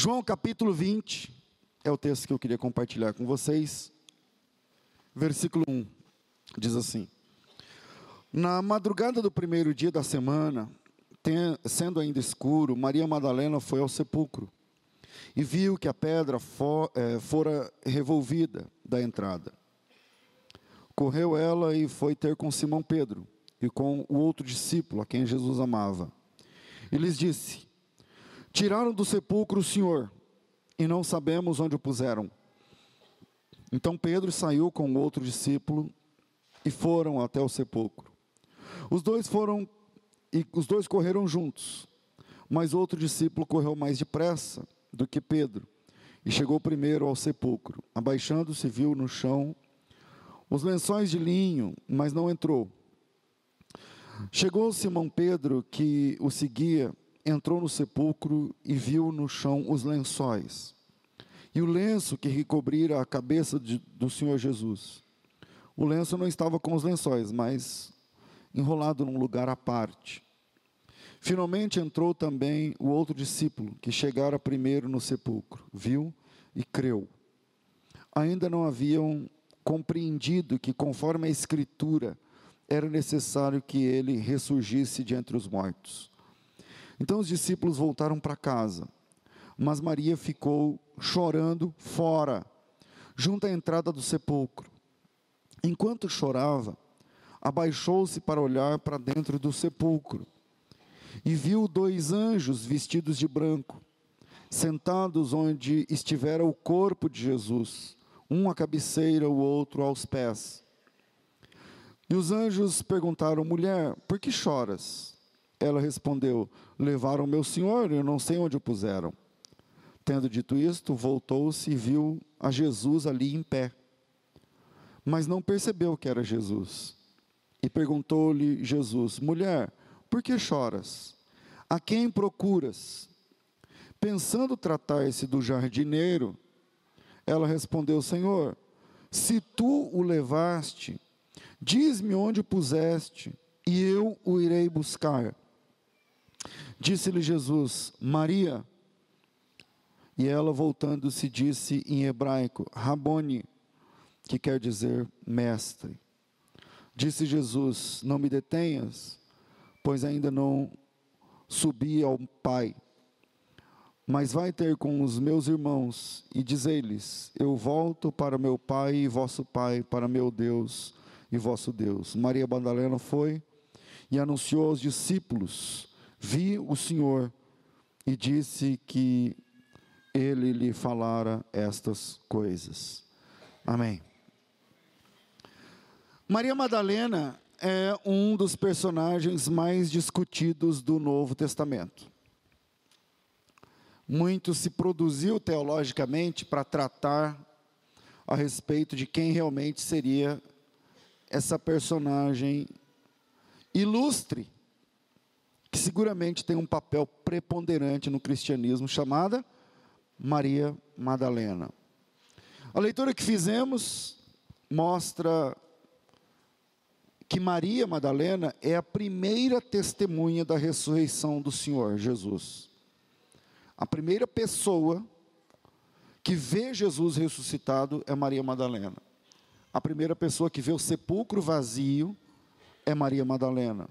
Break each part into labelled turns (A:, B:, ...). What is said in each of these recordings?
A: João capítulo 20 é o texto que eu queria compartilhar com vocês. Versículo 1 diz assim: Na madrugada do primeiro dia da semana, sendo ainda escuro, Maria Madalena foi ao sepulcro e viu que a pedra é, fora revolvida da entrada. Correu ela e foi ter com Simão Pedro e com o outro discípulo a quem Jesus amava. E lhes disse: Tiraram do sepulcro o Senhor e não sabemos onde o puseram. Então Pedro saiu com outro discípulo e foram até o sepulcro. Os dois foram e os dois correram juntos, mas outro discípulo correu mais depressa do que Pedro e chegou primeiro ao sepulcro. Abaixando-se, viu no chão os lençóis de linho, mas não entrou. Chegou Simão Pedro, que o seguia, entrou no sepulcro e viu no chão os lençóis e o lenço que recobrira a cabeça de, do Senhor Jesus. O lenço não estava com os lençóis, mas enrolado num lugar à parte. Finalmente entrou também o outro discípulo, que chegara primeiro no sepulcro, viu e creu. Ainda não haviam compreendido que, conforme a Escritura, era necessário que ele ressurgisse de entre os mortos. Então os discípulos voltaram para casa, mas Maria ficou chorando fora, junto à entrada do sepulcro. Enquanto chorava, abaixou-se para olhar para dentro do sepulcro e viu dois anjos vestidos de branco, sentados onde estivera o corpo de Jesus, um à cabeceira, o outro aos pés. E os anjos perguntaram: mulher, por que choras? Ela respondeu: Levaram meu senhor, eu não sei onde o puseram. Tendo dito isto, voltou-se e viu a Jesus ali em pé. Mas não percebeu que era Jesus. E perguntou-lhe Jesus: Mulher, por que choras? A quem procuras? Pensando tratar-se do jardineiro, ela respondeu: Senhor, se tu o levaste, diz-me onde o puseste, e eu o irei buscar. Disse-lhe Jesus: Maria. E ela, voltando-se, disse em hebraico: Rabone, que quer dizer mestre. Disse Jesus: Não me detenhas, pois ainda não subi ao Pai. Mas vai ter com os meus irmãos e dizei-lhes: Eu volto para meu Pai e vosso Pai, para meu Deus e vosso Deus. Maria Madalena foi e anunciou aos discípulos: Vi o Senhor e disse que ele lhe falara estas coisas. Amém. Maria Madalena é um dos personagens mais discutidos do Novo Testamento. Muito se produziu teologicamente para tratar a respeito de quem realmente seria essa personagem ilustre, que seguramente tem um papel preponderante no cristianismo, chamada Maria Madalena. A leitura que fizemos mostra que Maria Madalena é a primeira testemunha da ressurreição do Senhor Jesus. A primeira pessoa que vê Jesus ressuscitado é Maria Madalena. A primeira pessoa que vê o sepulcro vazio é Maria Madalena.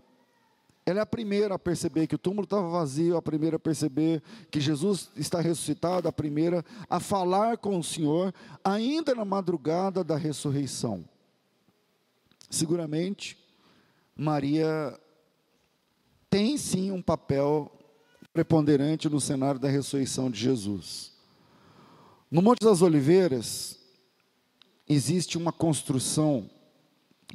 A: Ela é a primeira a perceber que o túmulo estava vazio, a primeira a perceber que Jesus está ressuscitado, a primeira a falar com o Senhor, ainda na madrugada da ressurreição. Seguramente, Maria tem sim um papel preponderante no cenário da ressurreição de Jesus. No Monte das Oliveiras, existe uma construção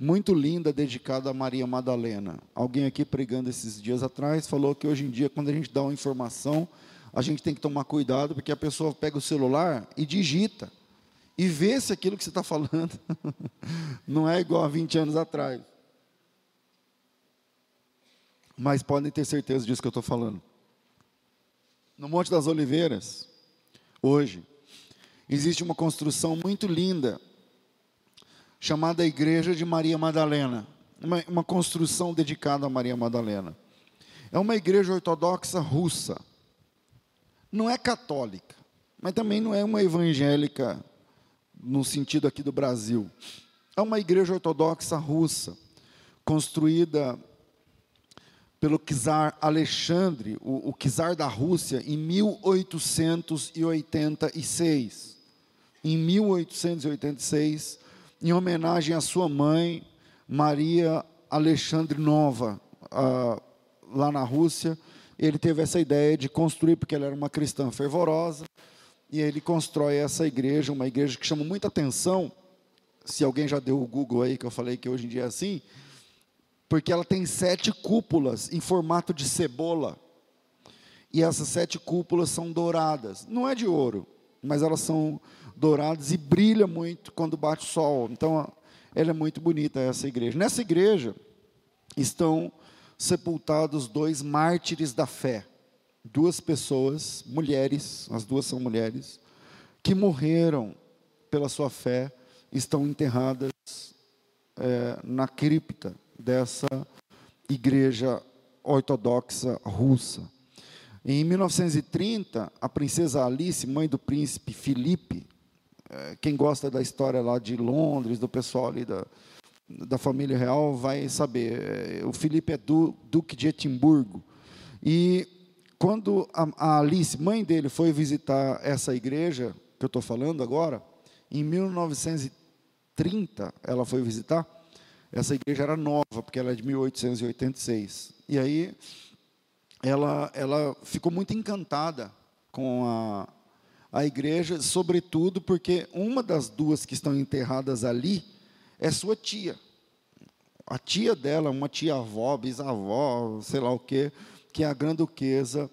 A: muito linda dedicada a Maria Madalena. Alguém aqui pregando esses dias atrás falou que hoje em dia, quando a gente dá uma informação, a gente tem que tomar cuidado, porque a pessoa pega o celular e digita e vê se aquilo que você está falando não é igual a 20 anos atrás. Mas podem ter certeza disso que eu estou falando. No Monte das Oliveiras, hoje, existe uma construção muito linda, chamada Igreja de Maria Madalena. Uma, uma construção dedicada a Maria Madalena. É uma igreja ortodoxa russa. não é católica, mas também não é uma evangélica no sentido aqui do Brasil. É uma igreja ortodoxa russa, construída pelo czar Alexandre, o, o czar da Rússia, em 1886. Em 1886, em homenagem à sua mãe, Maria Alexandre Nova, lá na Rússia, ele teve essa ideia de construir, porque ela era uma cristã fervorosa, e ele constrói essa igreja, uma igreja que chama muita atenção. Se alguém já deu o Google aí, que eu falei que hoje em dia é assim, porque ela tem sete cúpulas em formato de cebola. E essas sete cúpulas são douradas. Não é de ouro, mas elas são douradas e brilha muito quando bate o sol. Então, ela é muito bonita essa igreja. Nessa igreja estão sepultados dois mártires da fé. Duas pessoas, mulheres, as duas são mulheres, que morreram pela sua fé, estão enterradas é, na cripta dessa igreja ortodoxa russa. Em 1930, a princesa Alice, mãe do príncipe Felipe, quem gosta da história lá de Londres, do pessoal ali da, da família real, vai saber. Eh, o Felipe é du, duque de Edimburgo. E quando a, a Alice, mãe dele, foi visitar essa igreja que eu estou falando agora, em 1930, ela foi visitar, essa igreja era nova, porque ela é de 1886. E aí ela, ela ficou muito encantada com a, a igreja, sobretudo porque uma das duas que estão enterradas ali é sua tia. A tia dela, uma tia-avó, bisavó, sei lá o quê, que é a granduquesa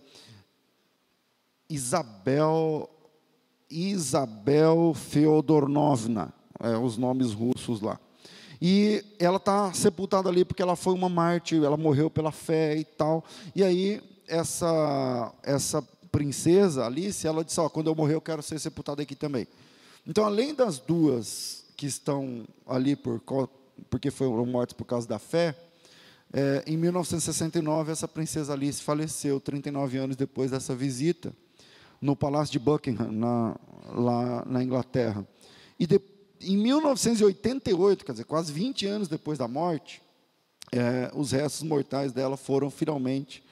A: Isabel Isabel Feodornovna, é, os nomes russos lá. E ela está sepultada ali porque ela foi uma mártir, ela morreu pela fé e tal. E aí, essa, essa princesa, Alice, ela disse: oh, quando eu morrer, eu quero ser sepultada aqui também. Então, além das duas que estão ali por, porque foram mortas por causa da fé, é, em 1969, essa princesa Alice faleceu, 39 anos depois dessa visita, no Palácio de Buckingham, na, lá na Inglaterra. E depois em 1988, quer dizer, quase 20 anos depois da morte, é, os restos mortais dela foram finalmente,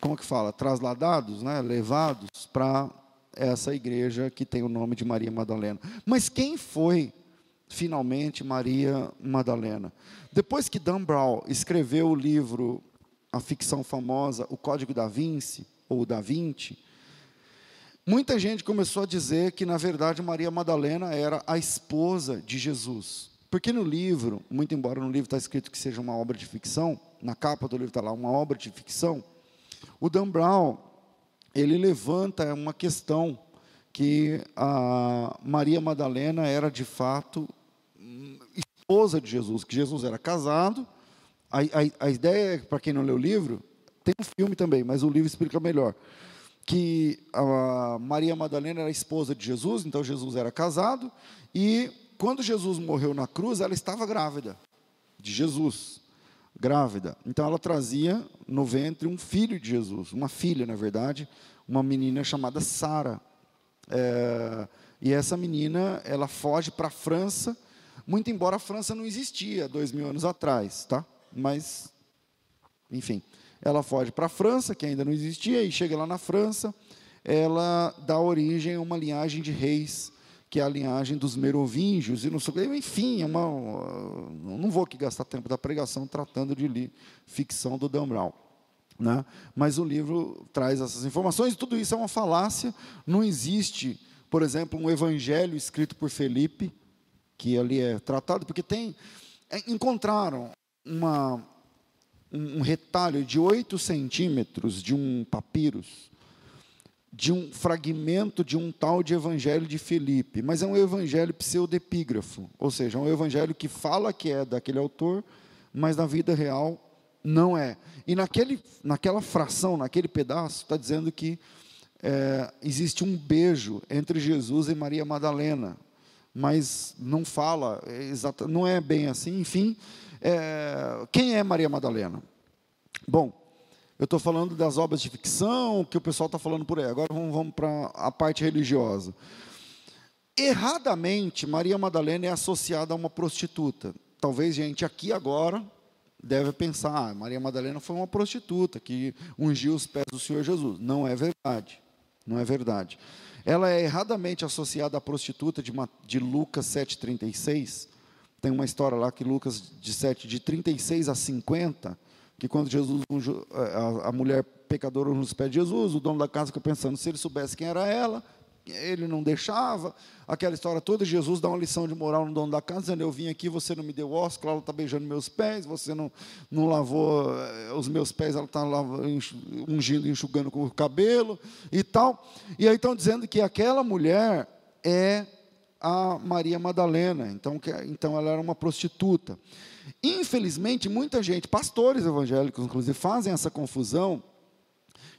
A: como que fala, trasladados, né, levados para essa igreja que tem o nome de Maria Madalena. Mas quem foi finalmente Maria Madalena? Depois que Dan Brown escreveu o livro, a ficção famosa, O Código da Vinci, ou Da Vinci, Muita gente começou a dizer que, na verdade, Maria Madalena era a esposa de Jesus. Porque no livro, muito embora no livro está escrito que seja uma obra de ficção, na capa do livro está lá, uma obra de ficção, o Dan Brown, ele levanta uma questão que a Maria Madalena era, de fato, esposa de Jesus, que Jesus era casado. A, a, a ideia, para quem não leu o livro, tem um filme também, mas o livro explica melhor que a Maria Madalena era esposa de Jesus, então Jesus era casado, e quando Jesus morreu na cruz, ela estava grávida de Jesus, grávida. Então ela trazia no ventre um filho de Jesus, uma filha, na verdade, uma menina chamada Sara. É, e essa menina, ela foge para a França, muito embora a França não existia dois mil anos atrás, tá? Mas, enfim, ela foge para a França, que ainda não existia, e chega lá na França, ela dá origem a uma linhagem de reis, que é a linhagem dos merovingios, e não sei, enfim, é uma, não vou aqui gastar tempo da pregação tratando de ficção do Dan Brown. Né? Mas o livro traz essas informações, e tudo isso é uma falácia, não existe, por exemplo, um evangelho escrito por Felipe, que ali é tratado, porque tem, é, encontraram uma, um, retalho de 8 centímetros de um papiros, de um fragmento de um tal de evangelho de Felipe, mas é um evangelho pseudepígrafo, ou seja, é um evangelho que fala que é daquele autor, mas na vida real não é. E naquele, naquela fração, naquele pedaço, está dizendo que é, existe um beijo entre Jesus e Maria Madalena, mas não fala, é não é bem assim, enfim. É, quem é Maria Madalena? Bom, Eu estou falando das obras de ficção que o pessoal está falando por aí. Agora vamos, vamos para a parte religiosa. Erradamente, Maria Madalena é associada a uma prostituta. Talvez gente aqui agora deve pensar, ah, Maria Madalena foi uma prostituta que ungiu os pés do Senhor Jesus. Não é verdade. Não é verdade. Ela é erradamente associada à prostituta de, de Lucas 7,36. Tem uma história lá que Lucas de 7, de 36 a 50, que quando Jesus, a, mulher pecadora nos pés de Jesus, o dono da casa fica pensando, se ele soubesse quem era ela, ele não deixava, aquela história toda, Jesus dá uma lição de moral no dono da casa, dizendo, eu vim aqui, você não me deu ósculo, ela está beijando meus pés, você não, não lavou eh, os meus pés, ela está ungindo, enxugando com o cabelo, e tal, e aí estão dizendo que aquela mulher é a Maria Madalena, então, que, então ela era uma prostituta, infelizmente, muita gente, pastores evangélicos, inclusive, fazem essa confusão,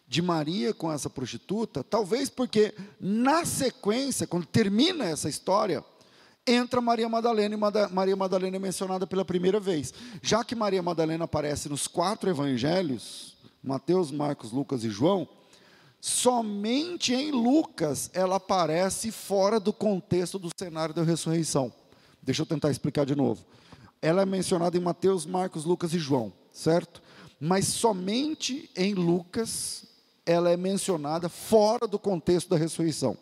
A: de Maria com essa prostituta, talvez porque na sequência, quando termina essa história, entra Maria Madalena e Maria Madalena é mencionada pela primeira vez. Já que Maria Madalena aparece nos quatro evangelhos, Mateus, Marcos, Lucas e João, somente em Lucas ela aparece fora do contexto do cenário da ressurreição. Deixa eu tentar explicar de novo. Ela é mencionada em Mateus, Marcos, Lucas e João, certo? Mas somente em Lucas ela é mencionada fora do contexto da ressurreição.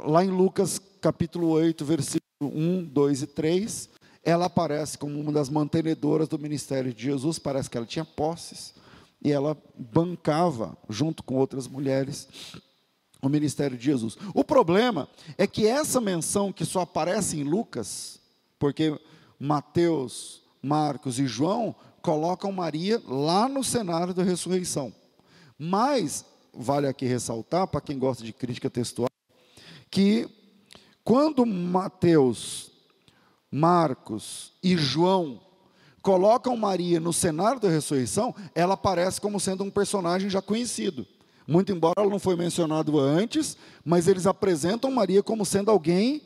A: Lá em Lucas capítulo 8, versículo 1, 2 e 3, ela aparece como uma das mantenedoras do ministério de Jesus, parece que ela tinha posses, e ela bancava, junto com outras mulheres, o ministério de Jesus. O problema é que essa menção que só aparece em Lucas, porque Mateus, Marcos e João colocam Maria lá no cenário da ressurreição. Mas, vale aqui ressaltar, para quem gosta de crítica textual, que quando Mateus, Marcos e João colocam Maria no cenário da ressurreição, ela aparece como sendo um personagem já conhecido. Muito embora ela não foi mencionado antes, mas eles apresentam Maria como sendo alguém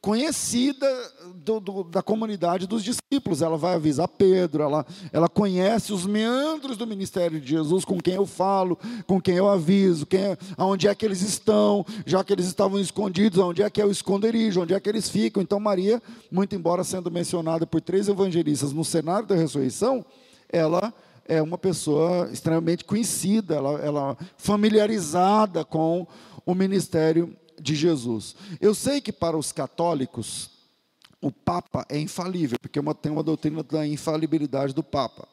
A: conhecida do, do, da comunidade dos discípulos. Ela vai avisar Pedro, ela, ela conhece os meandros do ministério de Jesus, com quem eu falo, com quem eu aviso, quem, é, aonde é que eles estão, já que eles estavam escondidos, onde é que é o esconderijo, onde é que eles ficam. Então, Maria, muito embora sendo mencionada por três evangelistas no cenário da ressurreição, ela é uma pessoa extremamente conhecida, ela, ela familiarizada com o ministério de Jesus. Eu sei que para os católicos, o Papa é infalível, porque uma, tem uma doutrina da infalibilidade do Papa.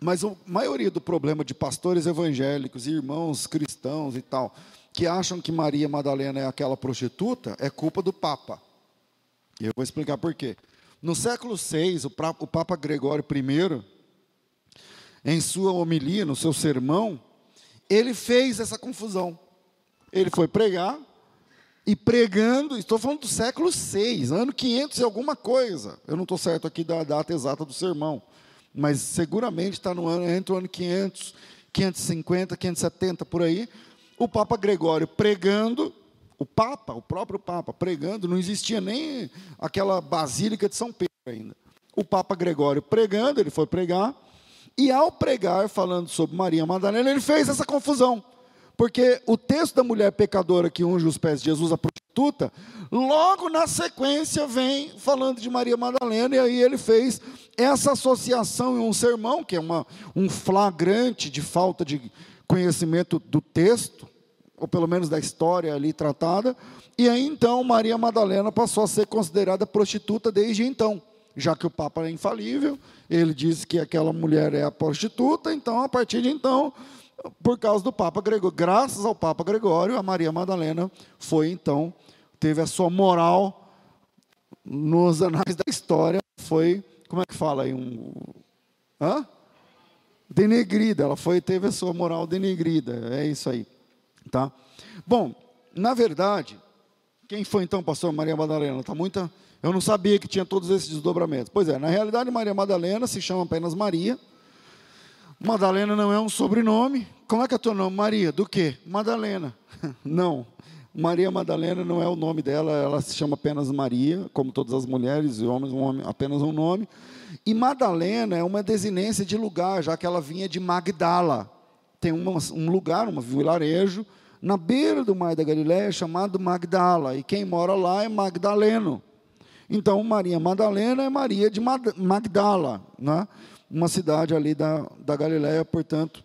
A: Mas a maioria do problema de pastores evangélicos, irmãos cristãos e tal, que acham que Maria Madalena é aquela prostituta, é culpa do Papa. E eu vou explicar por quê. No século VI, o Papa Gregório I, em sua homilia, no seu sermão, ele fez essa confusão. Ele foi pregar, e pregando, estou falando do século 6, ano 500 e alguma coisa. Eu não estou certo aqui da data exata do sermão, mas seguramente está no ano entre o ano 500, 550, 570 por aí. O Papa Gregório pregando, o Papa, o próprio Papa pregando, não existia nem aquela basílica de São Pedro ainda. O Papa Gregório pregando, ele foi pregar, e ao pregar, falando sobre Maria Madalena, ele fez essa confusão. Porque o texto da mulher pecadora que unge os pés de Jesus, a prostituta, logo na sequência vem falando de Maria Madalena, e aí ele fez essa associação em um sermão, que é uma, um flagrante de falta de conhecimento do texto, ou pelo menos da história ali tratada, e aí então Maria Madalena passou a ser considerada prostituta desde então, já que o Papa é infalível, ele diz que aquela mulher é a prostituta, então a partir de então por causa do Papa Gregório. Graças ao Papa Gregório, a Maria Madalena foi então, teve a sua moral nos anais da história, foi, como é que fala aí, um, hã? Denegrida, ela foi, teve a sua moral denegrida, é isso aí, tá? Bom, na verdade, quem foi então pastor Maria Madalena? Tá muita, eu não sabia que tinha todos esses desdobramentos. Pois é, na realidade Maria Madalena se chama apenas Maria, Madalena não é um sobrenome. Como é que é teu nome? Maria. Do quê? Madalena. Não. Maria Madalena não é o nome dela, ela se chama apenas Maria, como todas as mulheres e homens, um homem, apenas um nome. E Madalena é uma desinência de lugar, já que ela vinha de Magdala. Tem uma, um lugar, um vilarejo, na beira do mar da Galiléia, chamado Magdala. E quem mora lá é Magdaleno. Então, Maria Madalena é Maria de Magdala, né? Uma cidade ali da, da Galiléia, portanto,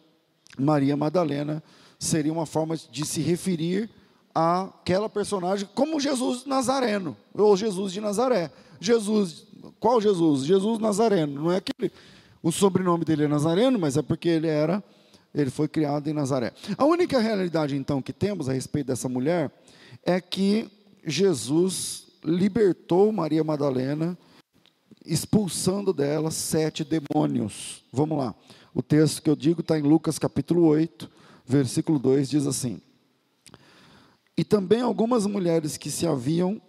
A: Maria Madalena seria uma forma de se referir àquela personagem como Jesus Nazareno, ou Jesus de Nazaré. Jesus, qual Jesus? Jesus Nazareno. Não é que ele, o sobrenome dele é Nazareno, mas é porque ele era, ele foi criado em Nazaré. A única realidade então que temos a respeito dessa mulher é que Jesus libertou Maria Madalena, expulsando dela sete demônios. Vamos lá. O texto que eu digo está em Lucas capítulo 8, versículo 2, diz assim: E também algumas mulheres que se haviam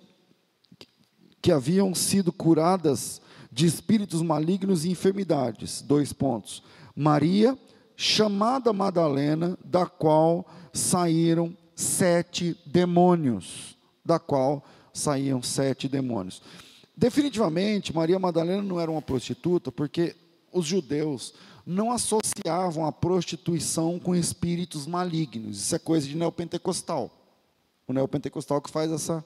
A: que haviam sido curadas de espíritos malignos e enfermidades. Dois pontos. Maria, chamada Madalena, da qual saíram sete demônios, da qual saíam sete demônios. Definitivamente, Maria Madalena não era uma prostituta, porque os judeus não associavam a prostituição com espíritos malignos. Isso é coisa de neopentecostal. O neopentecostal que faz essa,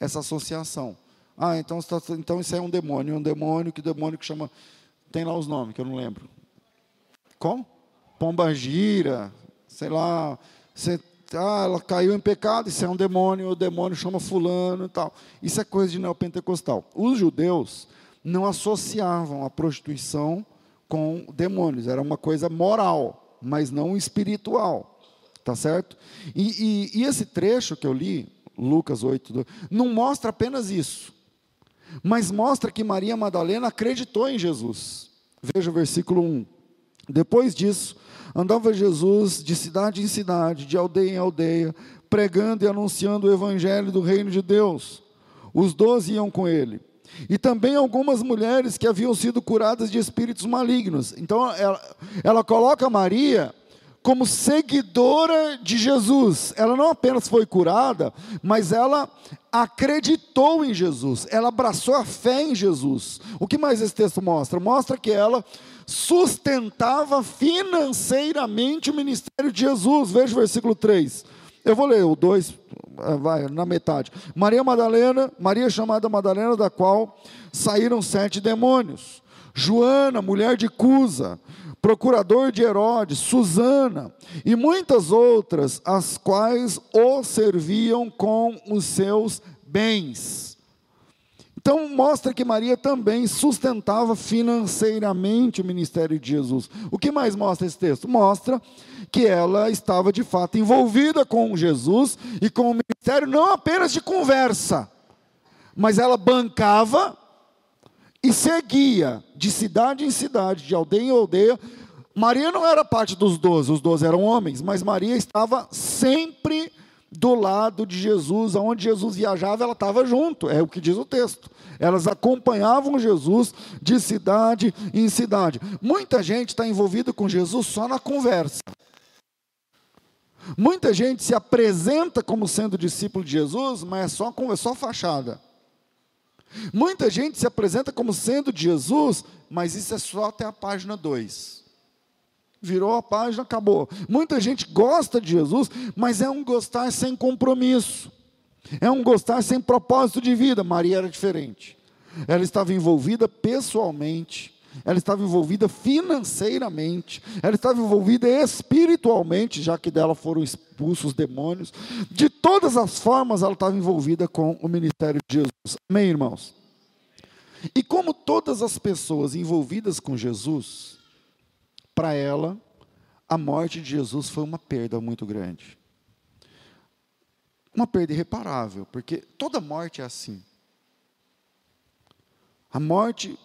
A: essa associação. Ah, então, tá, então isso é um demônio. Um demônio, que demônio que chama. Tem lá os nomes que eu não lembro. Como? Pombagira, sei lá. Você ah, ela caiu em pecado, isso é um demônio, o demônio chama fulano e tal. Isso é coisa de neopentecostal. Os judeus não associavam a prostituição com demônios, era uma coisa moral, mas não espiritual. Tá certo? E, e, e esse trecho que eu li, Lucas 8, não mostra apenas isso, mas mostra que Maria Madalena acreditou em Jesus. Veja o versículo 1. Depois disso, Andava Jesus de cidade em cidade, de aldeia em aldeia, pregando e anunciando o evangelho do reino de Deus. Os doze iam com ele. E também algumas mulheres que haviam sido curadas de espíritos malignos. Então ela, ela coloca Maria como seguidora de Jesus. Ela não apenas foi curada, mas ela acreditou em Jesus, ela abraçou a fé em Jesus. O que mais esse texto mostra? Mostra que ela sustentava financeiramente o ministério de Jesus. Veja o versículo 3. Eu vou ler o 2, eh, vai, na metade. Maria Madalena, Maria chamada Madalena, da qual saíram sete demônios. Joana, mulher de Cusa, procurador de Herodes, Susana e muitas outras, as quais o serviam com os seus bens. Então, mostra que Maria também sustentava financeiramente o ministério de Jesus. O que mais mostra esse texto? Mostra que ela estava de fato envolvida com Jesus e com o ministério, não apenas de conversa, mas ela bancava e seguia de cidade em cidade, de aldeia em aldeia. Maria não era parte dos doze, os doze eram homens, mas Maria estava sempre do lado de Jesus, aonde Jesus viajava, ela estava junto, é o que diz o texto. Elas acompanhavam Jesus de cidade em cidade. Muita gente está envolvida com Jesus só na conversa. Muita gente se apresenta como sendo discípulo de Jesus, mas é só, é só fachada. Muita gente se apresenta como sendo de Jesus, mas isso é só até a página 2. Virou a página, acabou. Muita gente gosta de Jesus, mas é um gostar sem compromisso. É um gostar sem propósito de vida. Maria era diferente. Ela estava envolvida pessoalmente, ela estava envolvida financeiramente, ela estava envolvida espiritualmente, já que dela foram expulsos os demônios. De todas as formas, ela estava envolvida com o ministério de Jesus. Amém, irmãos? E como todas as pessoas envolvidas com Jesus, para ela, a morte de Jesus foi uma perda muito grande. Uma perda irreparável, porque toda morte é assim. A morte,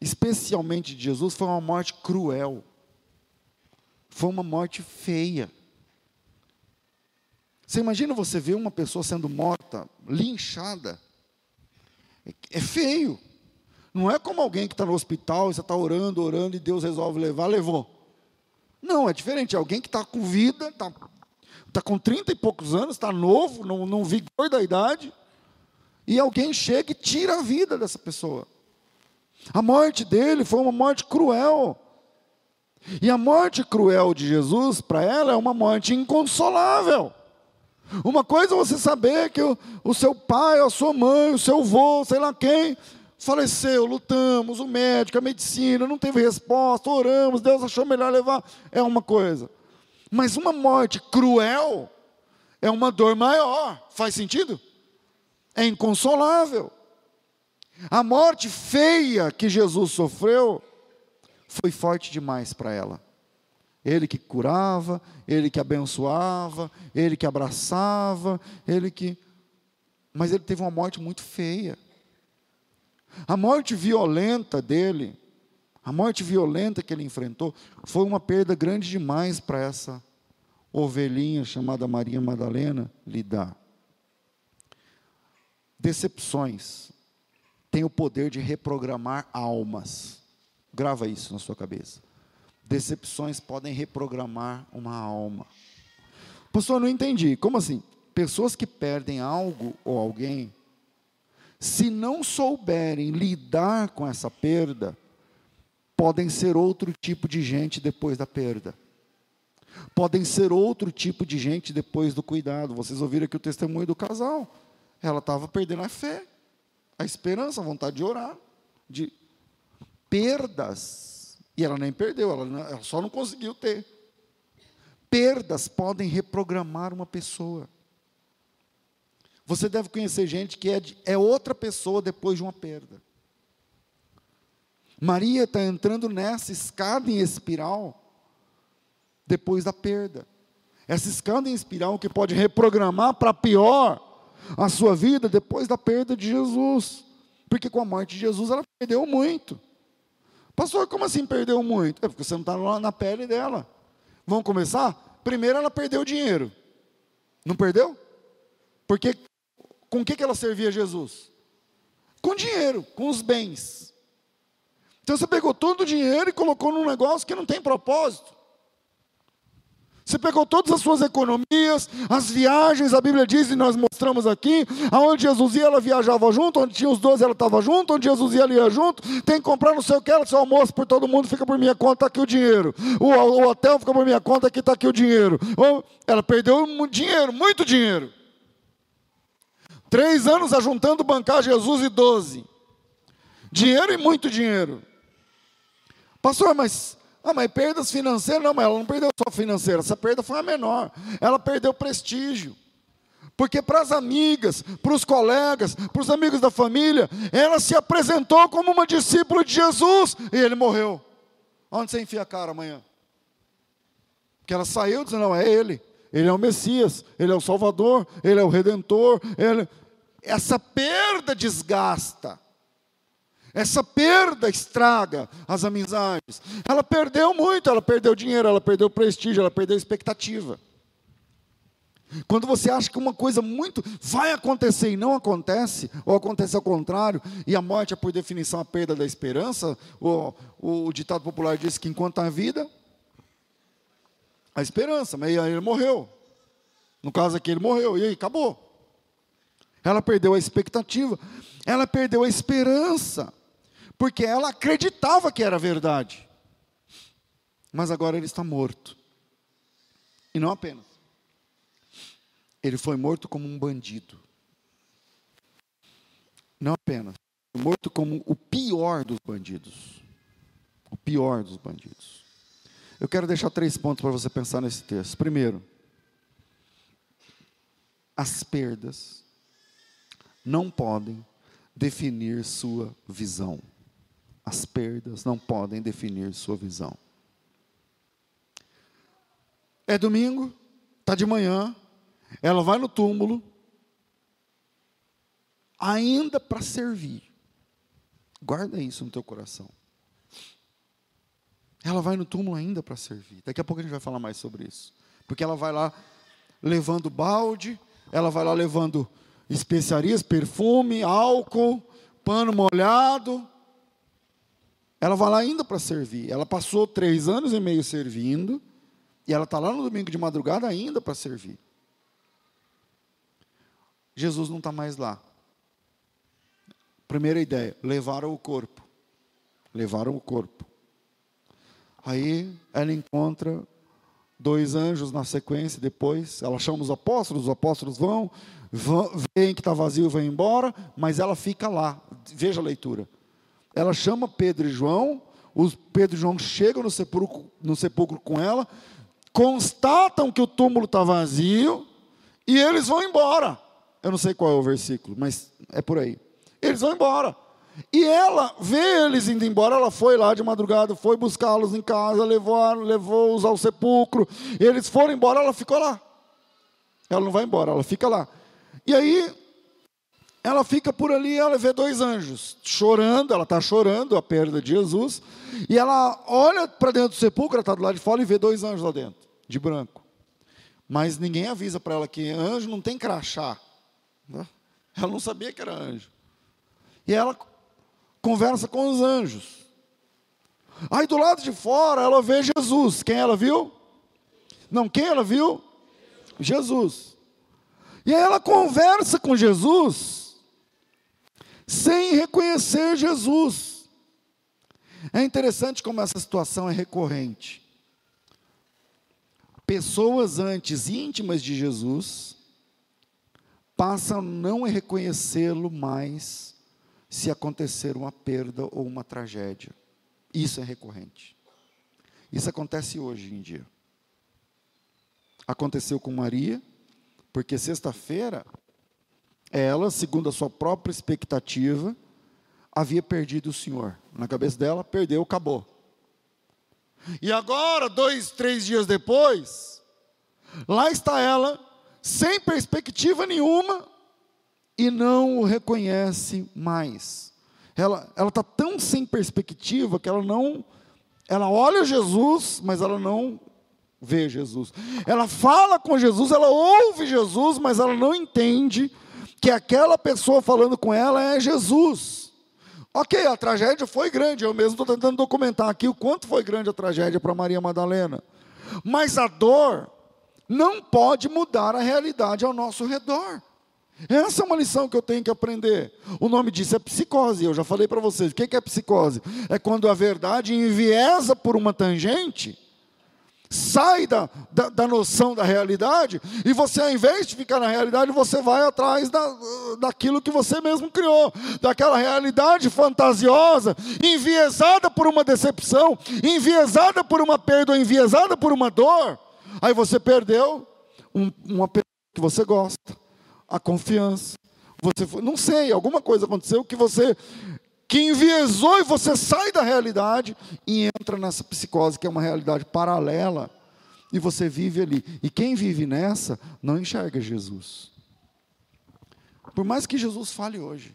A: especialmente de Jesus, foi uma morte cruel. Foi uma morte feia. Você imagina você ver uma pessoa sendo morta, linchada? É feio. Não é como alguém que está no hospital, e você está orando, orando, e Deus resolve levar, levou. Não, é diferente. É alguém que está com vida, está Está com 30 e poucos anos, está novo, no, no vigor da idade, e alguém chega e tira a vida dessa pessoa. A morte dele foi uma morte cruel. E a morte cruel de Jesus, para ela, é uma morte inconsolável. Uma coisa é você saber que o, o seu pai, a sua mãe, o seu avô, sei lá quem, faleceu, lutamos, o médico, a medicina, não teve resposta, oramos, Deus achou melhor levar, é uma coisa. Mas uma morte cruel é uma dor maior, faz sentido? É inconsolável. A morte feia que Jesus sofreu foi forte demais para ela. Ele que curava, ele que abençoava, ele que abraçava, ele que. Mas ele teve uma morte muito feia. A morte violenta dele, a morte violenta que ele enfrentou, foi uma perda grande demais para essa ovelhinha chamada Maria Madalena lidar. Decepções têm o poder de reprogramar almas. Grava isso na sua cabeça. Decepções podem reprogramar uma alma. Pastor, não entendi. Como assim? Pessoas que perdem algo ou alguém se não souberem lidar com essa perda, podem ser outro tipo de gente depois da perda. Podem ser outro tipo de gente depois do cuidado. Vocês ouviram aqui o testemunho do casal. Ela estava perdendo a fé, a esperança, a vontade de orar, de perdas. E ela nem perdeu, ela, ela só não conseguiu ter. Perdas podem reprogramar uma pessoa. Você deve conhecer gente que é, é outra pessoa depois de uma perda. Maria está entrando nessa escada em espiral depois da perda. Essa escada em espiral que pode reprogramar para pior a sua vida depois da perda de Jesus. Porque com a morte de Jesus ela perdeu muito. Pastor, como assim perdeu muito? É porque você não está na pele dela. Vamos começar? Primeiro ela perdeu dinheiro. Não perdeu? Porque com o que, que ela servia Jesus? Com dinheiro, com os bens. Então você pegou todo o dinheiro e colocou num negócio que não tem propósito. Você pegou todas as suas economias, as viagens, a Bíblia diz, e nós mostramos aqui, aonde Jesus ia, ela viajava junto, onde tinha os doze, ela estava junto, onde Jesus ia, ela ia junto, tem que comprar não sei o que, ela disse, almoço por todo mundo, fica por minha conta, aqui o dinheiro. O, o, hotel fica por minha conta, aqui está aqui o dinheiro. Ela perdeu dinheiro, muito dinheiro. Três anos ajuntando bancar Jesus e doze. Dinheiro e muito dinheiro. Pastor, mas, ah, mas perdas financeiras? Não, mas ela não perdeu só financeira, essa perda foi a menor. Ela perdeu prestígio. Porque para as amigas, para os colegas, para os amigos da família, ela se apresentou como uma discípula de Jesus e ele morreu. Onde você enfia a cara amanhã? Porque ela saiu dizendo: não, é ele. Ele é o Messias, ele é o Salvador, ele é o Redentor. Ele... Essa perda desgasta. Essa perda estraga as amizades. Ela perdeu muito, ela perdeu dinheiro, ela perdeu prestígio, ela perdeu expectativa. Quando você acha que uma coisa muito vai acontecer e não acontece, ou acontece ao contrário, e a morte é por definição a perda da esperança, o, o, ditado popular diz que enquanto há vida, a esperança, mas aí ele morreu. No caso aqui, ele morreu, e aí acabou. Ela perdeu a expectativa, ela perdeu a esperança, porque ela acreditava que era verdade. Mas agora ele está morto. E não apenas. Ele foi morto como um bandido. Não apenas. Morto como o pior dos bandidos. O pior dos bandidos. Eu quero deixar três pontos para você pensar nesse texto. Primeiro, as perdas não podem definir sua visão. As perdas não podem definir sua visão. É domingo, está de manhã, ela vai no túmulo, ainda para servir. Guarda isso no teu coração. Ela vai no túmulo ainda para servir. Daqui a pouco a gente vai falar mais sobre isso. Porque ela vai lá levando balde, ela vai lá levando especiarias, perfume, álcool, pano molhado. Ela vai lá ainda para servir. Ela passou três anos e meio servindo, E ela está lá no domingo de madrugada ainda para servir. Jesus não está mais lá. Primeira ideia: levaram o corpo. Levaram o corpo. Aí ela encontra dois anjos na sequência, depois ela chama os apóstolos, os apóstolos vão, veem que está vazio e vão embora, mas ela fica lá. Veja a leitura. Ela chama Pedro e João, os Pedro e João chegam no sepulcro, no sepulcro com ela, constatam que o túmulo está vazio e eles vão embora. Eu não sei qual é o versículo, mas é por aí. Eles vão embora. E ela vê eles indo embora, ela foi lá de madrugada, foi buscá-los em casa, levou, levou-os ao sepulcro. Eles foram embora, ela ficou lá. Ela não vai embora, ela fica lá. E aí, ela fica por ali, ela vê dois anjos chorando, ela está chorando a perda de Jesus, e ela olha para dentro do sepulcro, ela está do lado de fora e vê dois anjos lá dentro, de branco. Mas ninguém avisa para ela que anjo não tem crachá. Né? Ela não sabia que era anjo. E ela conversa com os anjos. Aí do lado de fora ela vê Jesus. Quem ela viu? Não, quem ela viu? Jesus. E aí ela conversa com Jesus sem reconhecer Jesus. É interessante como essa situação é recorrente. Pessoas antes íntimas de Jesus passam a não reconhecê-lo mais se acontecer uma perda ou uma tragédia. Isso é recorrente. Isso acontece hoje em dia. Aconteceu com Maria, porque sexta-feira, ela, segundo a sua própria expectativa, havia perdido o Senhor. Na cabeça dela, perdeu, acabou. E agora, dois, três dias depois, lá está ela, sem perspectiva nenhuma, e não o reconhece mais. Ela está tão sem perspectiva que ela não. Ela olha Jesus, mas ela não vê Jesus. Ela fala com Jesus, ela ouve Jesus, mas ela não entende que aquela pessoa falando com ela é Jesus. Ok, a tragédia foi grande, eu mesmo estou tentando documentar aqui o quanto foi grande a tragédia para Maria Madalena. Mas a dor não pode mudar a realidade ao nosso redor. Essa é uma lição que eu tenho que aprender. O nome disso é psicose. Eu já falei para vocês. O que é psicose? É quando a verdade enviesa por uma tangente, sai da, da, da, noção da realidade, e você, ao invés de ficar na realidade, você vai atrás da, daquilo que você mesmo criou, daquela realidade fantasiosa, enviesada por uma decepção, enviesada por uma perda, enviesada por uma dor. Aí você perdeu um, uma pessoa que você gosta a confiança. Você foi, não sei, alguma coisa aconteceu que você que enviesou e você sai da realidade e entra nessa psicose que é uma realidade paralela e você vive ali. E quem vive nessa não enxerga Jesus. Por mais que Jesus fale hoje,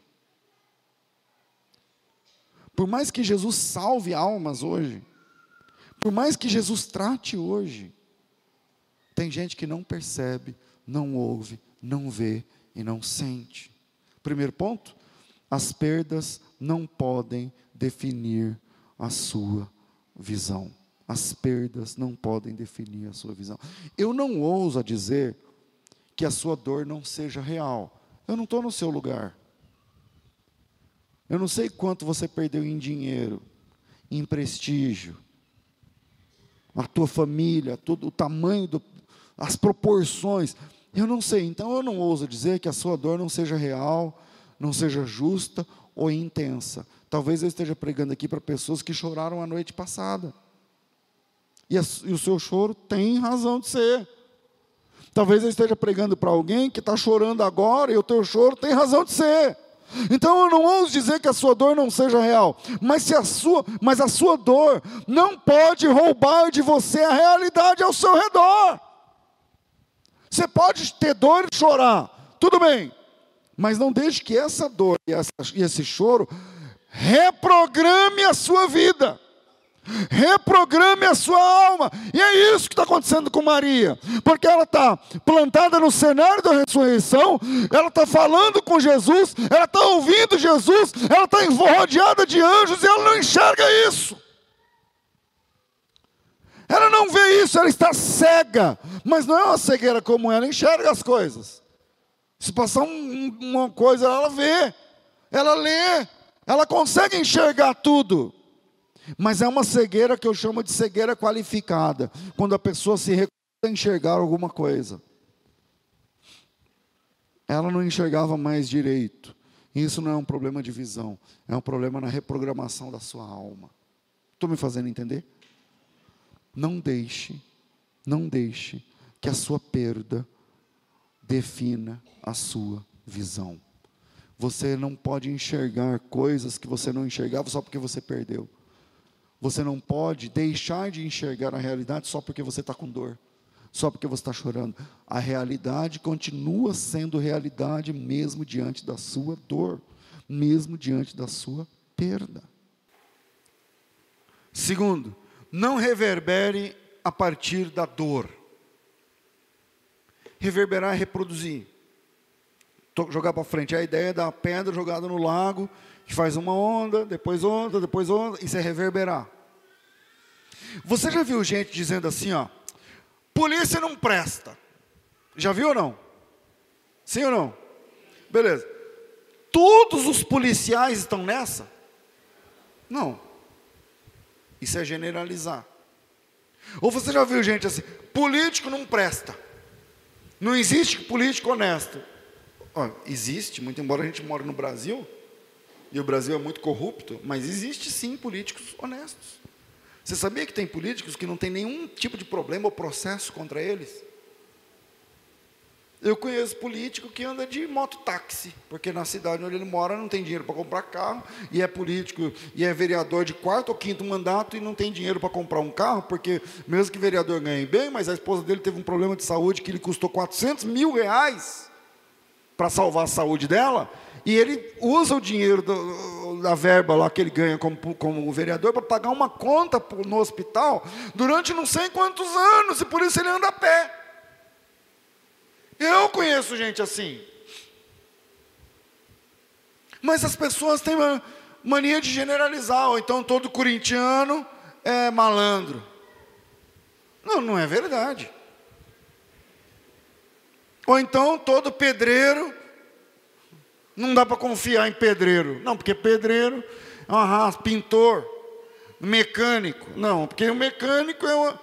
A: por mais que Jesus salve almas hoje, por mais que Jesus trate hoje, tem gente que não percebe, não ouve, não vê e não sente. Primeiro ponto, as perdas não podem definir a sua visão. As perdas não podem definir a sua visão. Eu não ouso dizer que a sua dor não seja real. Eu não estou no seu lugar. Eu não sei quanto você perdeu em dinheiro, em prestígio, a tua família, todo o tamanho, do, as proporções. Eu não sei, então eu não ouso dizer que a sua dor não seja real, não seja justa ou intensa. Talvez eu esteja pregando aqui para pessoas que choraram a noite passada. E, a, e o seu choro tem razão de ser. Talvez eu esteja pregando para alguém que está chorando agora e o teu choro tem razão de ser. Então eu não ouso dizer que a sua dor não seja real, mas, se a sua, mas a sua dor não pode roubar de você a realidade ao seu redor. Você pode ter dor e chorar, tudo bem, mas não deixe que essa dor e, essa, e esse choro reprograme a sua vida reprograme a sua alma. E é isso que está acontecendo com Maria, porque ela está plantada no cenário da ressurreição, ela está falando com Jesus, ela está ouvindo Jesus, ela está rodeada de anjos e ela não enxerga isso. Ela não vê isso, ela está cega. Mas não é uma cegueira comum, ela enxerga as coisas. Se passar um, uma coisa, ela vê, ela lê, ela consegue enxergar tudo. Mas é uma cegueira que eu chamo de cegueira qualificada, quando a pessoa se recusa a enxergar alguma coisa. Ela não enxergava mais direito. Isso não é um problema de visão, é um problema na reprogramação da sua alma. Estou me fazendo entender? Não deixe, não deixe que a sua perda defina a sua visão. Você não pode enxergar coisas que você não enxergava só porque você perdeu. Você não pode deixar de enxergar a realidade só porque você está com dor, só porque você está chorando. A realidade continua sendo realidade mesmo diante da sua dor, mesmo diante da sua perda. Segundo, não reverbere a partir da dor. Reverberar é reproduzir. Jogar para frente. A ideia é da pedra jogada no lago, que faz uma onda, depois onda, depois onda, isso é reverberar. Você já viu gente dizendo assim, ó, polícia não presta. Já viu ou não? Sim ou não? Beleza. Todos os policiais estão nessa? Não. Isso é generalizar. Ou você já viu gente assim, político não presta. Não existe político honesto. Existe, muito embora a gente more no Brasil, e o Brasil é muito corrupto, mas existe sim políticos honestos. Você sabia que tem políticos que não tem nenhum tipo de problema ou processo contra eles? Eu conheço político que anda de mototáxi, porque na cidade onde ele mora não tem dinheiro para comprar carro, e é político, e é vereador de quarto ou quinto mandato e não tem dinheiro para comprar um carro, porque mesmo que vereador ganhe bem, mas a esposa dele teve um problema de saúde que lhe custou 400 mil reais para salvar a saúde dela, e ele usa o dinheiro do, da verba lá que ele ganha como, como vereador para pagar uma conta no hospital durante não sei quantos anos, e por isso ele anda a pé. Eu conheço gente assim. Mas as pessoas têm mania de generalizar, ou então todo corintiano é malandro. Não, não é verdade. Ou então todo pedreiro, não dá para confiar em pedreiro. Não, porque pedreiro é uma raça, pintor, mecânico. Não, porque o mecânico é uma.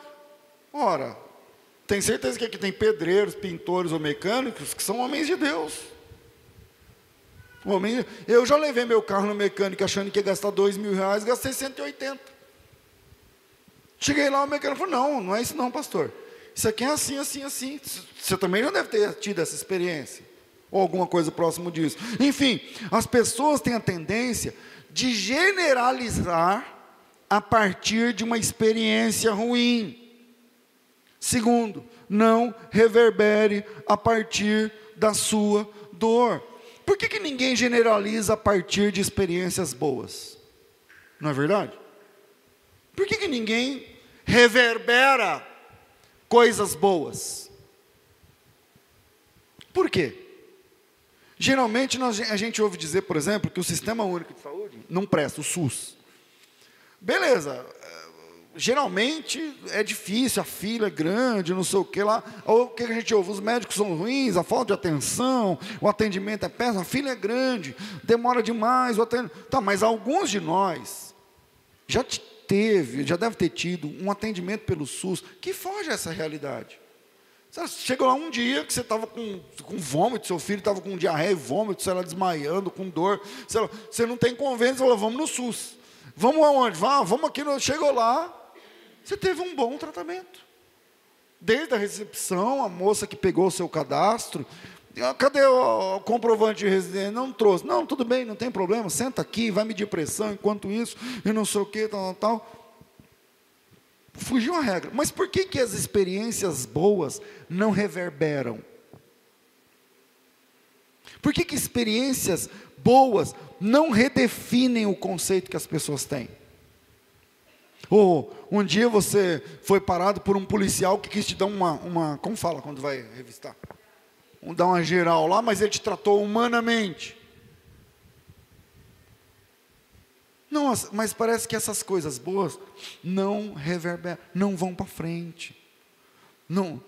A: Ora, tem certeza que aqui tem pedreiros, pintores ou mecânicos que são homens de Deus. Homem, eu já levei meu carro no mecânico achando que ia gastar dois mil reais, gastei 180. Cheguei lá, o mecânico falou: Não, não é isso, não, pastor. Isso aqui é assim, assim, assim. Você também já deve ter tido essa experiência, ou alguma coisa próximo disso. Enfim, as pessoas têm a tendência de generalizar a partir de uma experiência ruim. Segundo, não reverbere a partir da sua dor. Por que, que ninguém generaliza a partir de experiências boas? Não é verdade? Por que, que ninguém reverbera coisas boas? Por quê? Geralmente nós, a gente ouve dizer, por exemplo, que o Sistema Único de Saúde não presta, o SUS. Beleza, geralmente é difícil, a fila é grande, não sei o que lá. o que a gente ouve? Os médicos são ruins, a falta de atenção, o atendimento é péssimo, a fila é grande, demora demais. O atendimento... Tá, mas alguns de nós já teve, já deve ter tido um atendimento pelo SUS que foge a essa realidade. Chegou lá um dia que você estava com, com vômito, seu filho estava com diarreia e vômito, sei lá, desmaiando, com dor. Lá, você não tem convênio, você falou, vamos no SUS. Vamos aonde? Vá, vamos aqui. No... Chegou lá, você teve um bom tratamento. Desde a recepção, a moça que pegou o seu cadastro, ah, cadê o comprovante de residência? Não trouxe. Não, tudo bem, não tem problema, senta aqui, vai medir pressão enquanto isso, e não sei o que, tal, tal, tal. Fugiu a regra. Mas por que, que as experiências boas não reverberam? Por que, que experiências boas não redefinem o conceito que as pessoas têm? Ou um dia você foi parado por um policial que quis te dar uma, uma como fala quando vai revistar? Um, dar uma geral lá, mas ele te tratou humanamente. Nossa, mas parece que essas coisas boas não reverberam, não vão para frente. Não,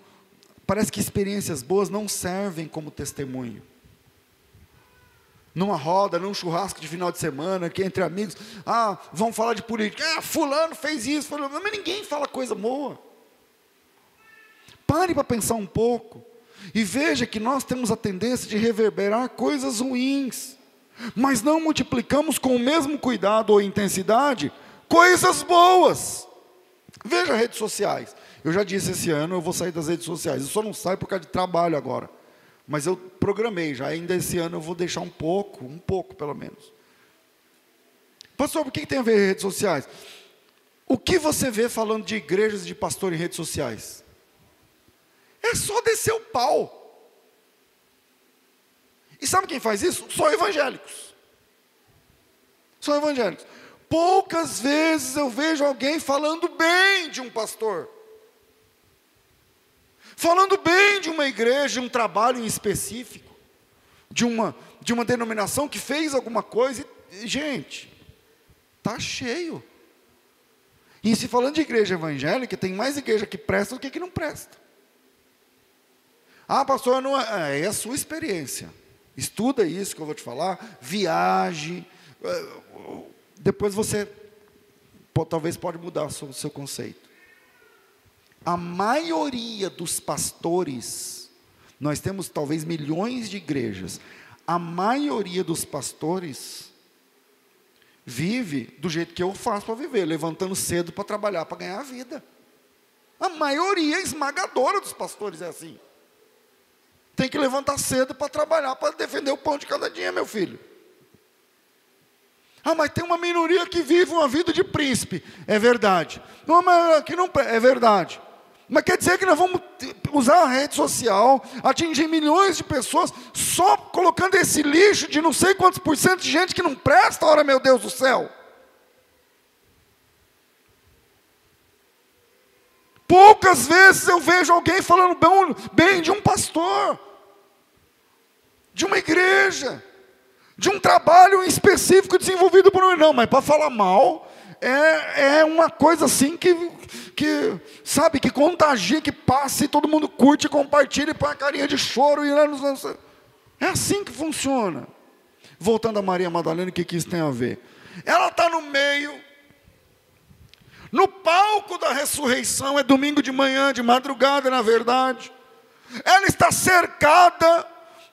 A: parece que experiências boas não servem como testemunho. Numa roda, num churrasco de final de semana, que entre amigos, ah, vão falar de política. Ah, fulano fez isso, fulano, mas ninguém fala coisa boa. Pare para pensar um pouco e veja que nós temos a tendência de reverberar coisas ruins, mas não multiplicamos com o mesmo cuidado ou intensidade coisas boas. Veja redes sociais. Eu já disse esse ano eu vou sair das redes sociais. Eu só não saio por causa de trabalho agora. Mas eu programei já. Ainda esse ano eu vou deixar um pouco, um pouco pelo menos. Pastor, por que tem a ver redes sociais? O que você vê falando de igrejas de pastor em redes sociais? É só descer o pau. E sabe quem faz isso? Só evangélicos. Só evangélicos. Poucas vezes eu vejo alguém falando bem de um pastor. Falando bem de uma igreja, de um trabalho em específico, de uma, de uma denominação que fez alguma coisa. E, gente, tá cheio. E se falando de igreja evangélica, tem mais igreja que presta do que que não presta. Ah, pastor, não é, é a sua experiência. Estuda isso que eu vou te falar, viaje. É, depois você talvez pode mudar o seu, seu conceito. A maioria dos pastores, nós temos talvez milhões de igrejas, a maioria dos pastores vive do jeito que eu faço para viver, levantando cedo para trabalhar, para ganhar a vida. A maioria esmagadora dos pastores é assim. Tem que levantar cedo para trabalhar, para defender o pão de cada dia, meu filho. Ah, mas tem uma minoria que vive uma vida de príncipe. É verdade. Não, mas que não é verdade. Mas quer dizer que nós vamos usar a rede social, atingir milhões de pessoas, só colocando esse lixo de não sei quantos por cento de gente que não presta, ora meu Deus do céu. Poucas vezes eu vejo alguém falando bem de um pastor de uma igreja, de um trabalho específico desenvolvido por um. Não, mas para falar mal, é, é uma coisa assim que, que, sabe, que contagia, que passa e todo mundo curte, compartilha e põe a carinha de choro. E, é assim que funciona. Voltando a Maria Madalena, o que, que isso tem a ver? Ela está no meio, no palco da ressurreição, é domingo de manhã, de madrugada, na verdade. Ela está cercada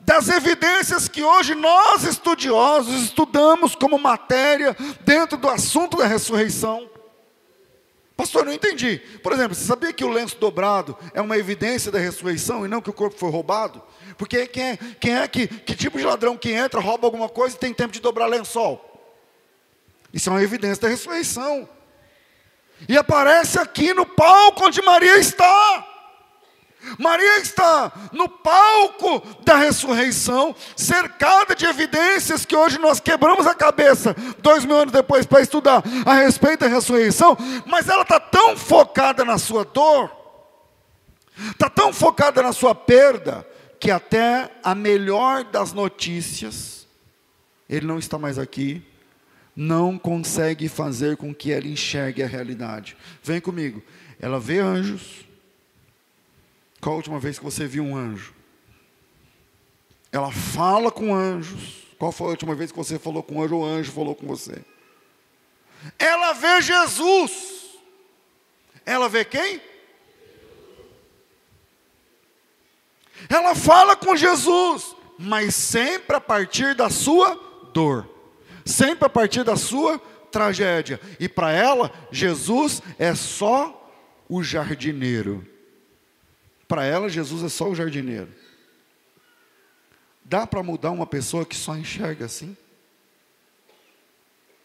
A: das evidências que hoje nós estudiosos estudamos como matéria dentro do assunto da ressurreição. Pastor, não entendi. Por exemplo, você sabia que o lenço dobrado é uma evidência da ressurreição e não que o corpo foi roubado? Porque quem é, quem é que, que tipo de ladrão que entra, rouba alguma coisa e tem tempo de dobrar lençol? Isso é uma evidência da ressurreição. E aparece aqui no palco onde Maria está. Maria está no palco da ressurreição, cercada de evidências que hoje nós quebramos a cabeça, dois mil anos depois, para estudar a respeito da ressurreição, mas ela está tão focada na sua dor, está tão focada na sua perda, que até a melhor das notícias, ele não está mais aqui, não consegue fazer com que ela enxergue a realidade. Vem comigo, ela vê anjos, qual a última vez que você viu um anjo? Ela fala com anjos. Qual foi a última vez que você falou com um anjo ou o anjo falou com você? Ela vê Jesus. Ela vê quem? Ela fala com Jesus, mas sempre a partir da sua dor, sempre a partir da sua tragédia. E para ela, Jesus é só o jardineiro. Para ela, Jesus é só o jardineiro. Dá para mudar uma pessoa que só enxerga assim?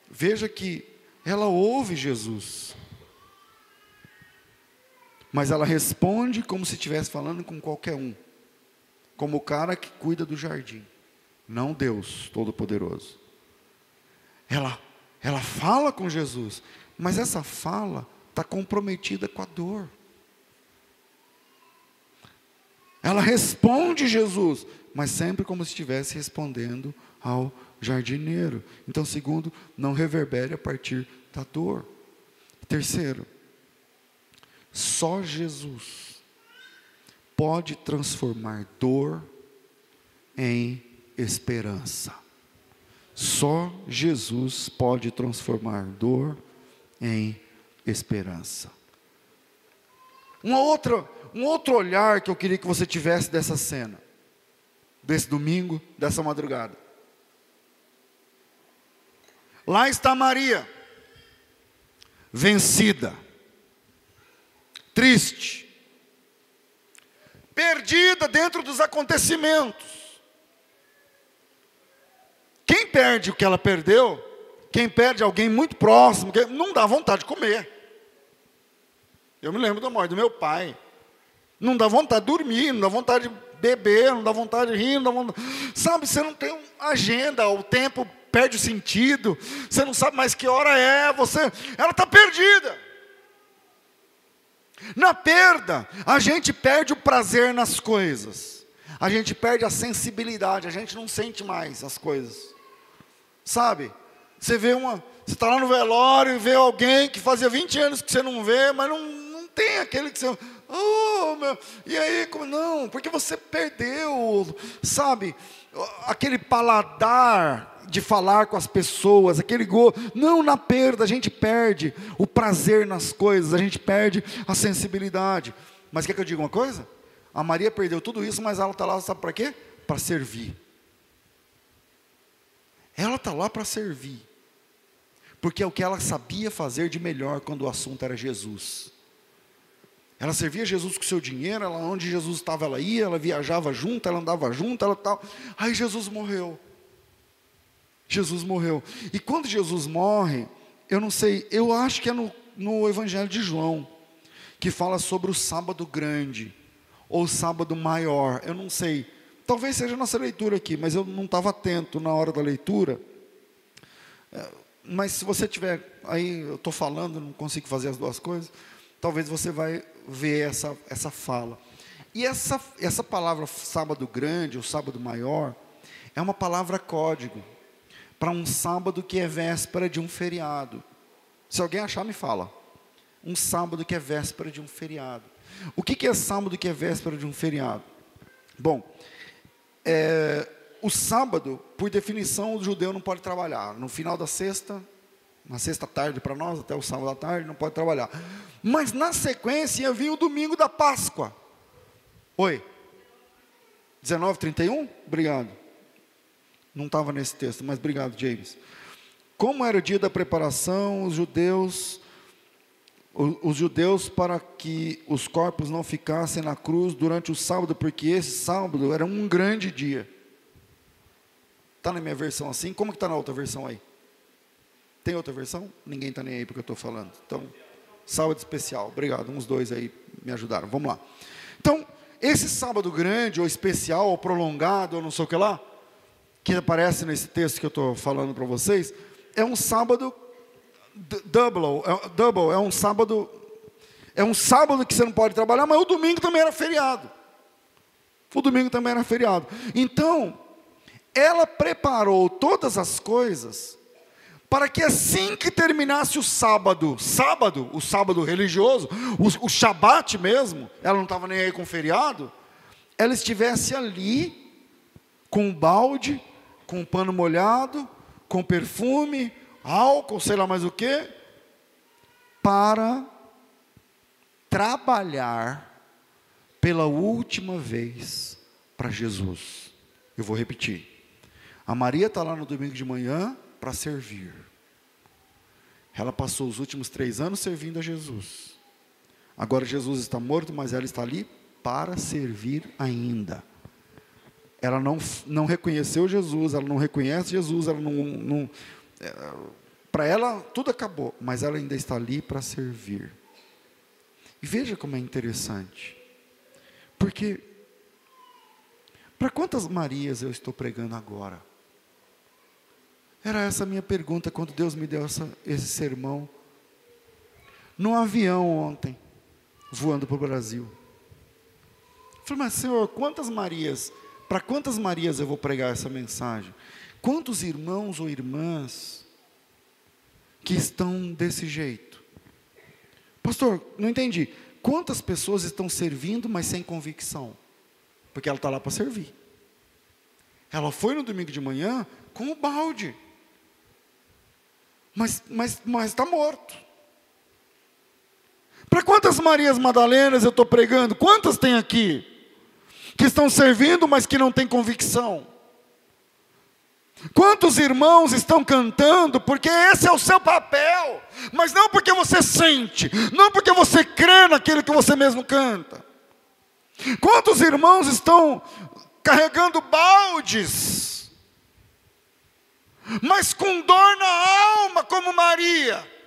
A: Veja que ela ouve Jesus, mas ela responde como se estivesse falando com qualquer um, como o cara que cuida do jardim, não Deus Todo-Poderoso. Ela, ela fala com Jesus, mas essa fala está comprometida com a dor. Ela responde Jesus, mas sempre como se estivesse respondendo ao jardineiro. Então, segundo, não reverbere a partir da dor. Terceiro, só Jesus pode transformar dor em esperança. Só Jesus pode transformar dor em esperança. Uma outra, um outro olhar que eu queria que você tivesse dessa cena, desse domingo, dessa madrugada. Lá está Maria, vencida, triste, perdida dentro dos acontecimentos. Quem perde o que ela perdeu, quem perde alguém muito próximo, não dá vontade de comer. Eu me lembro da morte do meu pai. Não dá vontade de dormir, não dá vontade de beber, não dá vontade de rir, não dá vontade... Sabe, você não tem agenda, o tempo perde o sentido, você não sabe mais que hora é, você, ela está perdida. Na perda, a gente perde o prazer nas coisas, a gente perde a sensibilidade, a gente não sente mais as coisas. Sabe? Você vê uma. Você está lá no velório e vê alguém que fazia 20 anos que você não vê, mas não, tem aquele que você. Oh, meu, e aí, como, não, porque você perdeu, sabe, aquele paladar de falar com as pessoas, aquele gol. Não, na perda a gente perde o prazer nas coisas, a gente perde a sensibilidade. Mas quer que eu diga uma coisa? A Maria perdeu tudo isso, mas ela está lá, sabe para quê? Para servir. Ela está lá para servir. Porque é o que ela sabia fazer de melhor quando o assunto era Jesus. Ela servia Jesus com seu dinheiro, ela, onde Jesus estava, ela ia, ela viajava junto, ela andava junto, ela tal. Aí Jesus morreu. Jesus morreu. E quando Jesus morre, eu não sei, eu acho que é no, no Evangelho de João, que fala sobre o sábado grande, ou sábado maior, eu não sei. Talvez seja a nossa leitura aqui, mas eu não estava atento na hora da leitura. É, mas se você tiver aí, eu estou falando, não consigo fazer as duas coisas, talvez você vai ver essa, essa fala. E essa, essa palavra sábado grande ou sábado maior é uma palavra código para um sábado que é véspera de um feriado. Se alguém achar, me fala. Um sábado que é véspera de um feriado. O que, que é sábado que é véspera de um feriado? Bom, é, o sábado, por definição, o judeu não pode trabalhar. No final da sexta, na sexta tarde para nós, até o sábado à tarde, não pode trabalhar. Mas na sequência vinha o domingo da Páscoa. Oi? 19, 31? Obrigado. Não estava nesse texto, mas obrigado, James. Como era o dia da preparação, os judeus os judeus para que os corpos não ficassem na cruz durante o sábado, porque esse sábado era um grande dia. Está na minha versão assim? Como que está na outra versão aí? Tem outra versão? Ninguém está nem aí porque eu estou falando. Então, sábado especial. Obrigado, uns dois aí me ajudaram. Vamos lá. Então, esse sábado grande, ou especial, ou prolongado, ou não sei o que lá, que aparece nesse texto que eu estou falando para vocês, é um sábado double, é, double, é um sábado, é um sábado que você não pode trabalhar, mas o domingo também era feriado. O domingo também era feriado. Então, ela preparou todas as coisas para que assim que terminasse o sábado, sábado, o sábado religioso, o, o Shabat mesmo, ela não estava nem aí com feriado, ela estivesse ali com um balde, com um pano molhado, com perfume, álcool, sei lá mais o que, para trabalhar pela última vez para Jesus. Eu vou repetir. A Maria está lá no domingo de manhã para servir. Ela passou os últimos três anos servindo a Jesus. Agora Jesus está morto, mas ela está ali para servir ainda. Ela não, não reconheceu Jesus, ela não reconhece Jesus, ela não, não, é, para ela tudo acabou, mas ela ainda está ali para servir. E veja como é interessante, porque para quantas Marias eu estou pregando agora? Era essa a minha pergunta quando Deus me deu essa, esse sermão. No avião ontem, voando para o Brasil. falei, mas Senhor, quantas Marias, para quantas Marias eu vou pregar essa mensagem? Quantos irmãos ou irmãs que estão desse jeito? Pastor, não entendi. Quantas pessoas estão servindo, mas sem convicção? Porque ela está lá para servir. Ela foi no domingo de manhã com o balde. Mas está mas, mas tá morto. Para quantas Marias Madalenas eu estou pregando? Quantas tem aqui? Que estão servindo, mas que não têm convicção. Quantos irmãos estão cantando porque esse é o seu papel, mas não porque você sente, não porque você crê naquilo que você mesmo canta. Quantos irmãos estão carregando baldes, mas com dor na alma, como Maria?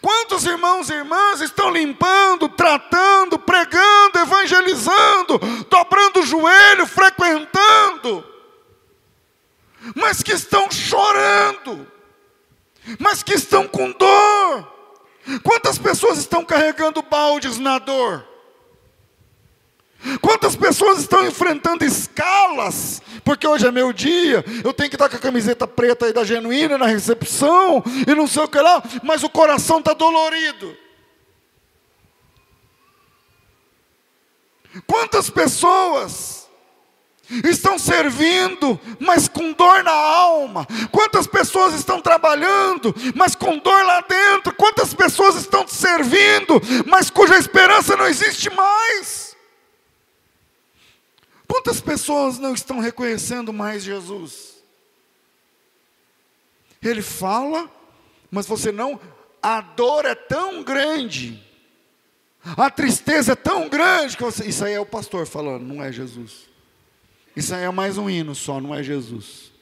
A: Quantos irmãos e irmãs estão limpando, tratando, pregando, evangelizando, dobrando o joelho, frequentando, mas que estão chorando, mas que estão com dor? Quantas pessoas estão carregando baldes na dor? Quantas pessoas estão enfrentando escalas? Porque hoje é meu dia, eu tenho que estar com a camiseta preta aí da genuína na recepção, e não sei o que lá, mas o coração está dolorido. Quantas pessoas estão servindo, mas com dor na alma? Quantas pessoas estão trabalhando, mas com dor lá dentro? Quantas pessoas estão servindo, mas cuja esperança não existe mais? Quantas pessoas não estão reconhecendo mais Jesus? Ele fala, mas você não. A dor é tão grande, a tristeza é tão grande que você. Isso aí é o pastor falando, não é Jesus. Isso aí é mais um hino só, não é Jesus.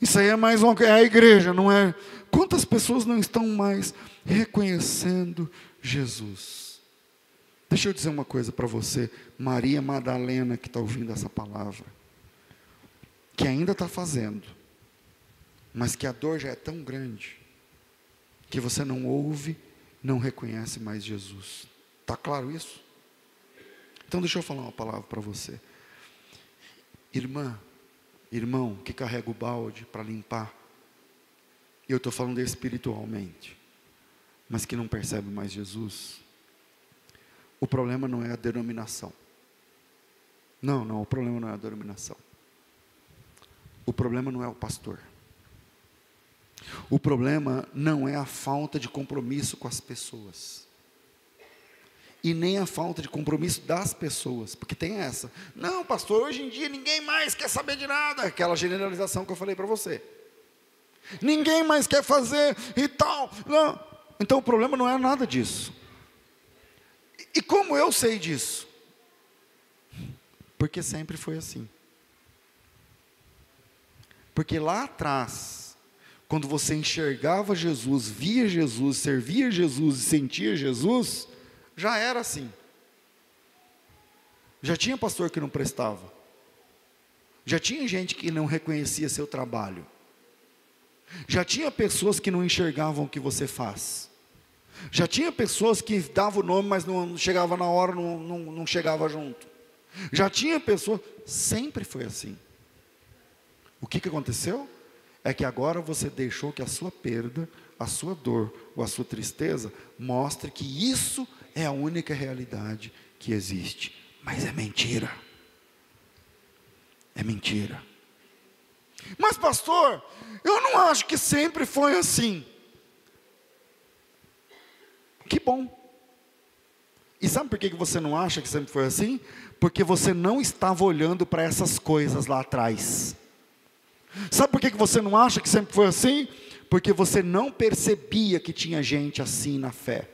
A: Isso aí é mais uma. É a igreja, não é. Quantas pessoas não estão mais reconhecendo Jesus? Deixa eu dizer uma coisa para você, Maria Madalena, que está ouvindo essa palavra, que ainda está fazendo, mas que a dor já é tão grande, que você não ouve, não reconhece mais Jesus. Está claro isso? Então deixa eu falar uma palavra para você. Irmã, irmão que carrega o balde para limpar, eu estou falando espiritualmente, mas que não percebe mais Jesus, o problema não é a denominação. Não, não, o problema não é a denominação. O problema não é o pastor. O problema não é a falta de compromisso com as pessoas. E nem a falta de compromisso das pessoas, porque tem essa. Não, pastor, hoje em dia ninguém mais quer saber de nada. Aquela generalização que eu falei para você. Ninguém mais quer fazer e tal. Não. Então o problema não é nada disso. E como eu sei disso? Porque sempre foi assim. Porque lá atrás, quando você enxergava Jesus, via Jesus, servia Jesus e sentia Jesus, já era assim. Já tinha pastor que não prestava. Já tinha gente que não reconhecia seu trabalho. Já tinha pessoas que não enxergavam o que você faz. Já tinha pessoas que davam o nome, mas não chegava na hora, não, não, não chegava junto. Já tinha pessoas, sempre foi assim. O que, que aconteceu? É que agora você deixou que a sua perda, a sua dor ou a sua tristeza mostre que isso é a única realidade que existe. Mas é mentira. É mentira. Mas, pastor, eu não acho que sempre foi assim. Que bom. E sabe por que você não acha que sempre foi assim? Porque você não estava olhando para essas coisas lá atrás. Sabe por que você não acha que sempre foi assim? Porque você não percebia que tinha gente assim na fé.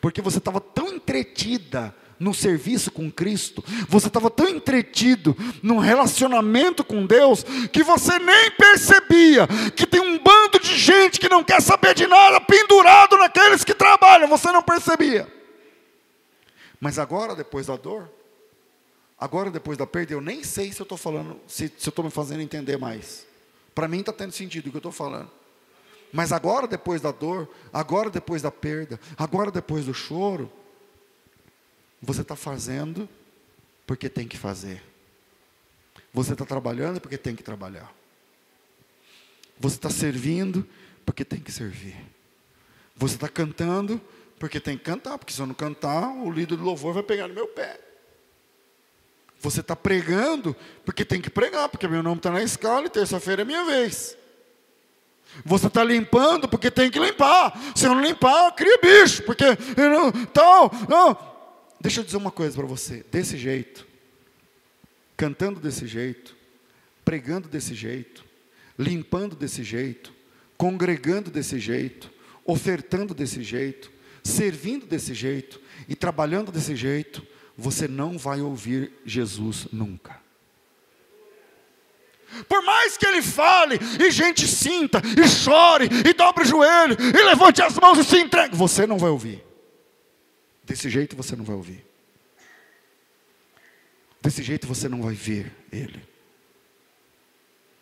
A: Porque você estava tão entretida no serviço com Cristo, você estava tão entretido no relacionamento com Deus, que você nem percebia que tem um bando de gente que não quer saber de nada, pendurado naqueles que trabalham, você não percebia. Mas agora, depois da dor, agora depois da perda, eu nem sei se eu estou falando, se, se eu estou me fazendo entender mais. Para mim está tendo sentido o que eu estou falando. Mas agora, depois da dor, agora, depois da perda, agora, depois do choro, você está fazendo porque tem que fazer. Você está trabalhando porque tem que trabalhar. Você está servindo porque tem que servir. Você está cantando porque tem que cantar, porque se eu não cantar, o líder do louvor vai pegar no meu pé. Você está pregando porque tem que pregar, porque meu nome está na escala e terça-feira é minha vez. Você está limpando porque tem que limpar. Se eu não limpar, cria bicho, porque eu não, tal, não. Deixa eu dizer uma coisa para você. Desse jeito, cantando desse jeito, pregando desse jeito, limpando desse jeito, congregando desse jeito, ofertando desse jeito, servindo desse jeito e trabalhando desse jeito, você não vai ouvir Jesus nunca. Por mais que ele fale, e gente sinta, e chore, e dobre o joelho, e levante as mãos e se entregue, você não vai ouvir. Desse jeito você não vai ouvir. Desse jeito você não vai ver ele.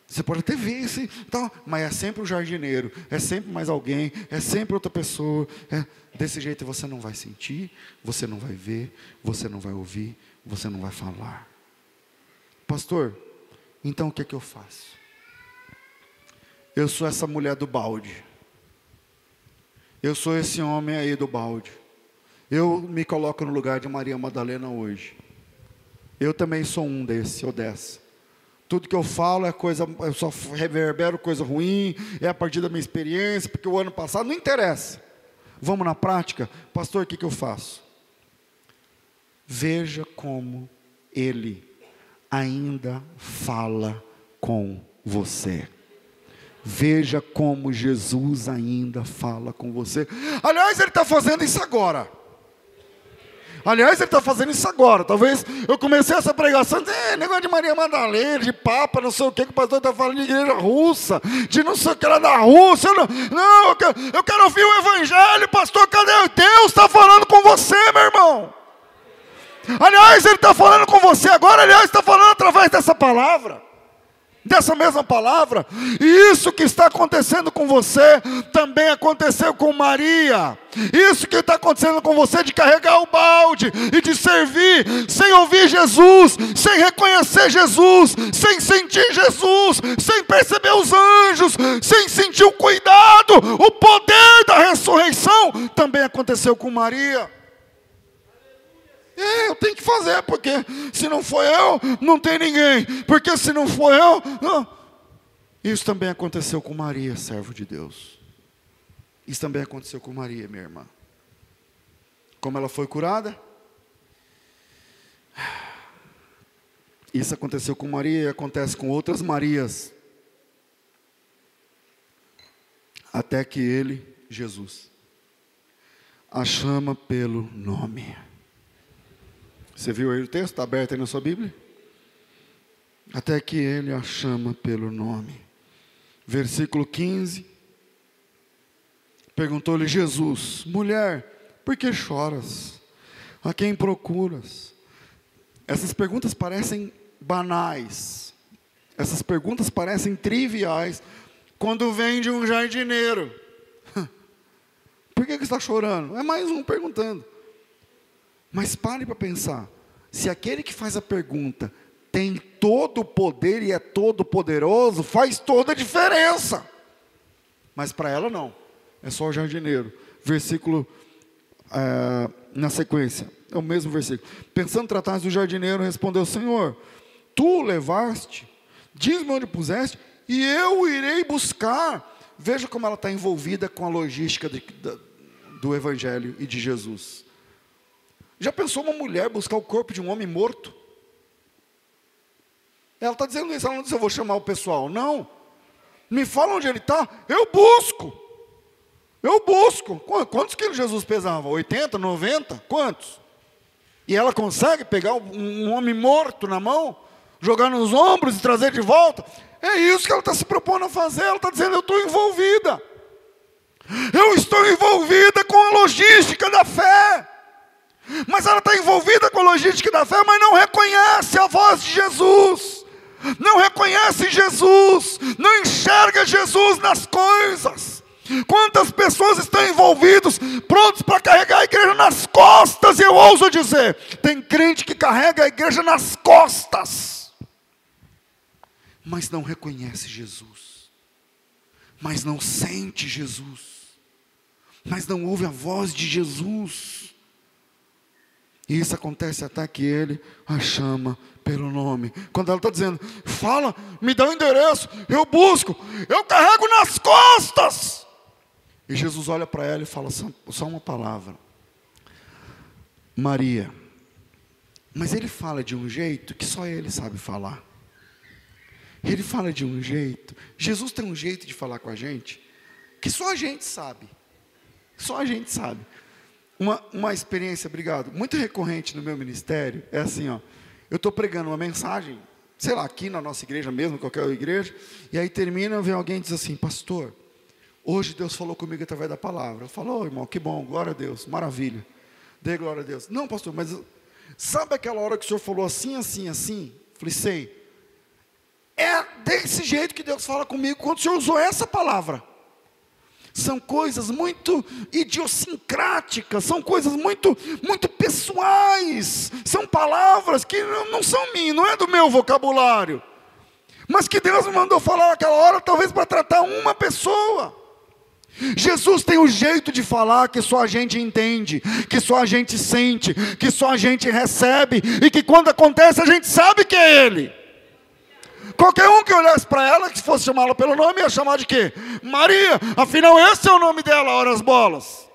A: Você pode até ver esse, tal, mas é sempre o jardineiro, é sempre mais alguém, é sempre outra pessoa. É, desse jeito você não vai sentir, você não vai ver, você não vai ouvir, você não vai falar. Pastor, então o que é que eu faço? Eu sou essa mulher do balde. Eu sou esse homem aí do balde. Eu me coloco no lugar de Maria Madalena hoje. Eu também sou um desse ou dessa. Tudo que eu falo é coisa, eu só reverbero coisa ruim, é a partir da minha experiência, porque o ano passado não interessa. Vamos na prática? Pastor, o que, que eu faço? Veja como ele ainda fala com você. Veja como Jesus ainda fala com você. Aliás, ele está fazendo isso agora. Aliás, ele está fazendo isso agora. Talvez eu comecei essa pregação, é, negócio de Maria Madalena, de Papa, não sei o que, que o pastor está falando de igreja russa, de não sei o que lá da Rússia. Não, não eu, quero, eu quero ouvir o Evangelho, pastor. Cadê Deus? Está falando com você, meu irmão. Aliás, ele está falando com você agora, aliás, está falando através dessa palavra dessa mesma palavra. E isso que está acontecendo com você também aconteceu com Maria. Isso que está acontecendo com você de carregar o balde e de servir sem ouvir Jesus, sem reconhecer Jesus, sem sentir Jesus, sem perceber os anjos, sem sentir o cuidado, o poder da ressurreição, também aconteceu com Maria. É, eu tenho que fazer, porque se não for eu, não tem ninguém. Porque se não for eu. Não. Isso também aconteceu com Maria, servo de Deus. Isso também aconteceu com Maria, minha irmã. Como ela foi curada? Isso aconteceu com Maria e acontece com outras Marias. Até que ele, Jesus, a chama pelo nome. Você viu aí o texto? Está aberto aí na sua Bíblia? Até que ele a chama pelo nome. Versículo 15. Perguntou-lhe Jesus: Mulher, por que choras? A quem procuras? Essas perguntas parecem banais. Essas perguntas parecem triviais quando vem de um jardineiro. Por que, que está chorando? É mais um perguntando. Mas pare para pensar: se aquele que faz a pergunta tem todo o poder e é todo poderoso, faz toda a diferença. Mas para ela não, é só o jardineiro. Versículo é, na sequência, é o mesmo versículo. Pensando tratar do jardineiro, respondeu: Senhor, tu levaste, diz-me onde puseste, e eu irei buscar. Veja como ela está envolvida com a logística de, do Evangelho e de Jesus. Já pensou uma mulher buscar o corpo de um homem morto? Ela está dizendo isso, ela não diz eu vou chamar o pessoal. Não. Me fala onde ele está, eu busco. Eu busco. Quantos quilos Jesus pesava? 80, 90? Quantos? E ela consegue pegar um homem morto na mão, jogar nos ombros e trazer de volta? É isso que ela está se propondo a fazer. Ela está dizendo: Eu estou envolvida. Eu estou envolvida com a logística da fé. Mas ela está envolvida com a logística da fé, mas não reconhece a voz de Jesus, não reconhece Jesus, não enxerga Jesus nas coisas. Quantas pessoas estão envolvidas, prontos para carregar a igreja nas costas, e eu ouso dizer: tem crente que carrega a igreja nas costas, mas não reconhece Jesus, mas não sente Jesus, mas não ouve a voz de Jesus. E isso acontece até que ele a chama pelo nome. Quando ela está dizendo, fala, me dá o um endereço, eu busco, eu carrego nas costas. E Jesus olha para ela e fala só uma palavra: Maria. Mas ele fala de um jeito que só ele sabe falar. Ele fala de um jeito. Jesus tem um jeito de falar com a gente que só a gente sabe. Só a gente sabe. Uma, uma experiência, obrigado, muito recorrente no meu ministério é assim, ó. Eu estou pregando uma mensagem, sei lá, aqui na nossa igreja mesmo, qualquer igreja, e aí termina, vem alguém e diz assim, pastor, Hoje Deus falou comigo através da palavra. Eu falo, oh, irmão, que bom, glória a Deus, maravilha. Dê glória a Deus. Não, pastor, mas sabe aquela hora que o senhor falou assim, assim, assim? Falei, sei. É desse jeito que Deus fala comigo quando o senhor usou essa palavra. São coisas muito idiosincráticas, são coisas muito, muito pessoais, são palavras que não, são minhas, não é do meu vocabulário, mas que Deus me mandou falar naquela hora, talvez para tratar uma pessoa. Jesus tem um jeito de falar que só a gente entende, que só a gente sente, que só a gente recebe e que quando acontece a gente sabe que é Ele. Qualquer um que olhasse para ela, que fosse chamá-la pelo nome, ia chamar de quê? Maria, afinal esse é o nome dela, ora as bolas.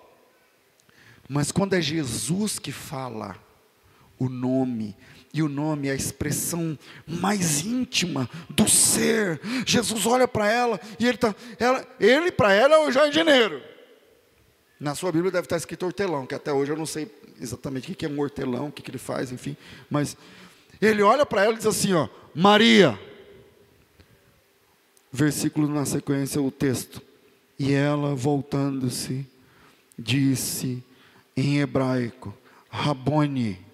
A: Mas quando é Jesus que fala o nome, e o nome é a expressão mais íntima do ser. Jesus olha para ela e ele tá, ela, ele para ela é o jardineiro. Na sua Bíblia deve estar escrito hortelão, que até hoje eu não sei exatamente o que é um hortelão, o que ele faz, enfim. Mas ele olha para ela e diz assim: ó, Maria. Versículo na sequência, o texto. E ela, voltando-se, disse em hebraico: Rabone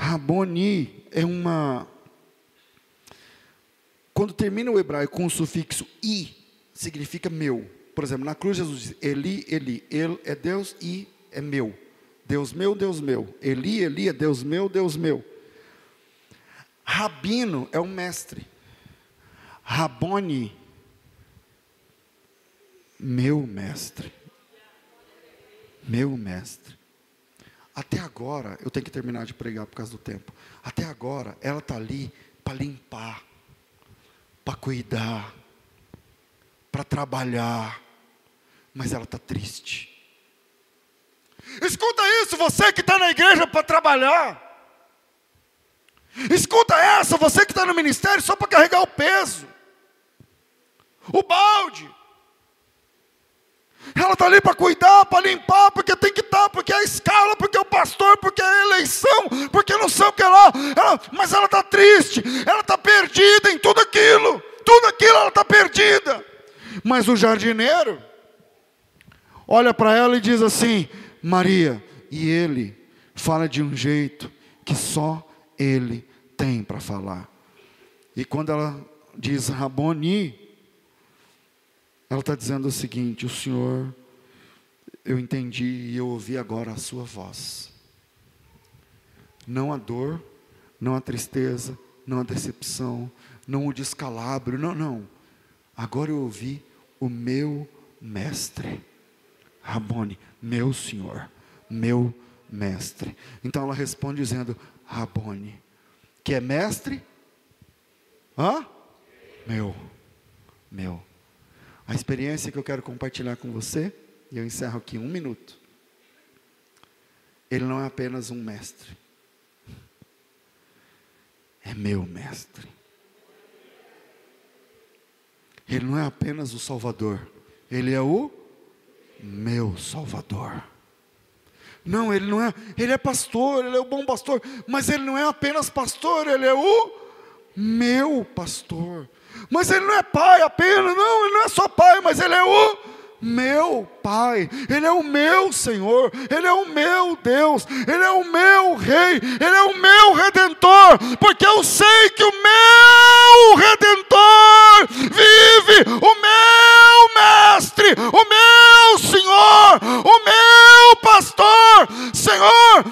A: Raboni é uma. Quando termina o hebraico com o sufixo i, significa meu. Por exemplo, na cruz Jesus diz Eli, Eli. Ele é Deus e é meu. Deus meu, Deus meu. Eli, Eli é Deus meu, Deus meu. Rabino é um mestre. Raboni, meu mestre. Meu mestre. Até agora, eu tenho que terminar de pregar por causa do tempo. Até agora, ela está ali para limpar, para cuidar, para trabalhar, mas ela está triste. Escuta isso, você que está na igreja para trabalhar. Escuta essa, você que está no ministério só para carregar o peso, o balde. Ela está ali para cuidar, para limpar, porque tem que estar, tá, porque é a escala, porque é o pastor, porque é a eleição, porque não sei o que lá. Ela, mas ela está triste, ela está perdida em tudo aquilo, tudo aquilo ela está perdida. Mas o jardineiro olha para ela e diz assim: Maria, e ele fala de um jeito que só ele tem para falar. E quando ela diz Raboni, ela está dizendo o seguinte: o Senhor, eu entendi e eu ouvi agora a Sua voz. Não a dor, não a tristeza, não a decepção, não o descalabro, não, não. Agora eu ouvi o meu mestre, Rabone, meu Senhor, meu mestre. Então ela responde dizendo: Rabone, que é mestre? Hã? Meu, meu. A experiência que eu quero compartilhar com você, e eu encerro aqui um minuto. Ele não é apenas um mestre, é meu mestre. Ele não é apenas o Salvador, ele é o meu Salvador. Não, ele não é, ele é pastor, ele é o bom pastor, mas ele não é apenas pastor, ele é o meu pastor. Mas ele não é pai apenas, não, ele não é só pai, mas ele é o meu Pai, Ele é o meu Senhor, Ele é o meu Deus, Ele é o meu Rei, Ele é o meu Redentor, porque eu sei que o meu Redentor Senhor vive, o meu mestre, o meu Senhor, o meu pastor, Senhor,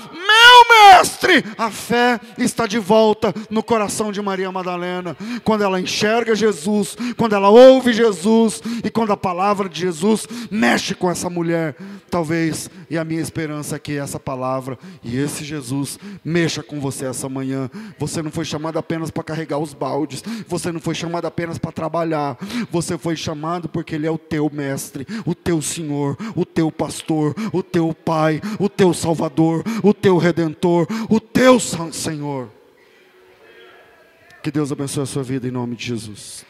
A: a fé está de volta no coração de Maria Madalena, quando ela enxerga Jesus, quando ela ouve Jesus e quando a palavra de Jesus mexe com essa mulher. Talvez, e a minha esperança é que essa palavra e esse Jesus mexa com você essa manhã. Você não foi chamado apenas para carregar os baldes, você não foi chamado apenas para trabalhar, você foi chamado porque Ele é o teu mestre, o teu Senhor, o teu pastor, o teu Pai, o teu Salvador, o Redentor, o teu Senhor. Que Deus abençoe a sua vida em nome de Jesus.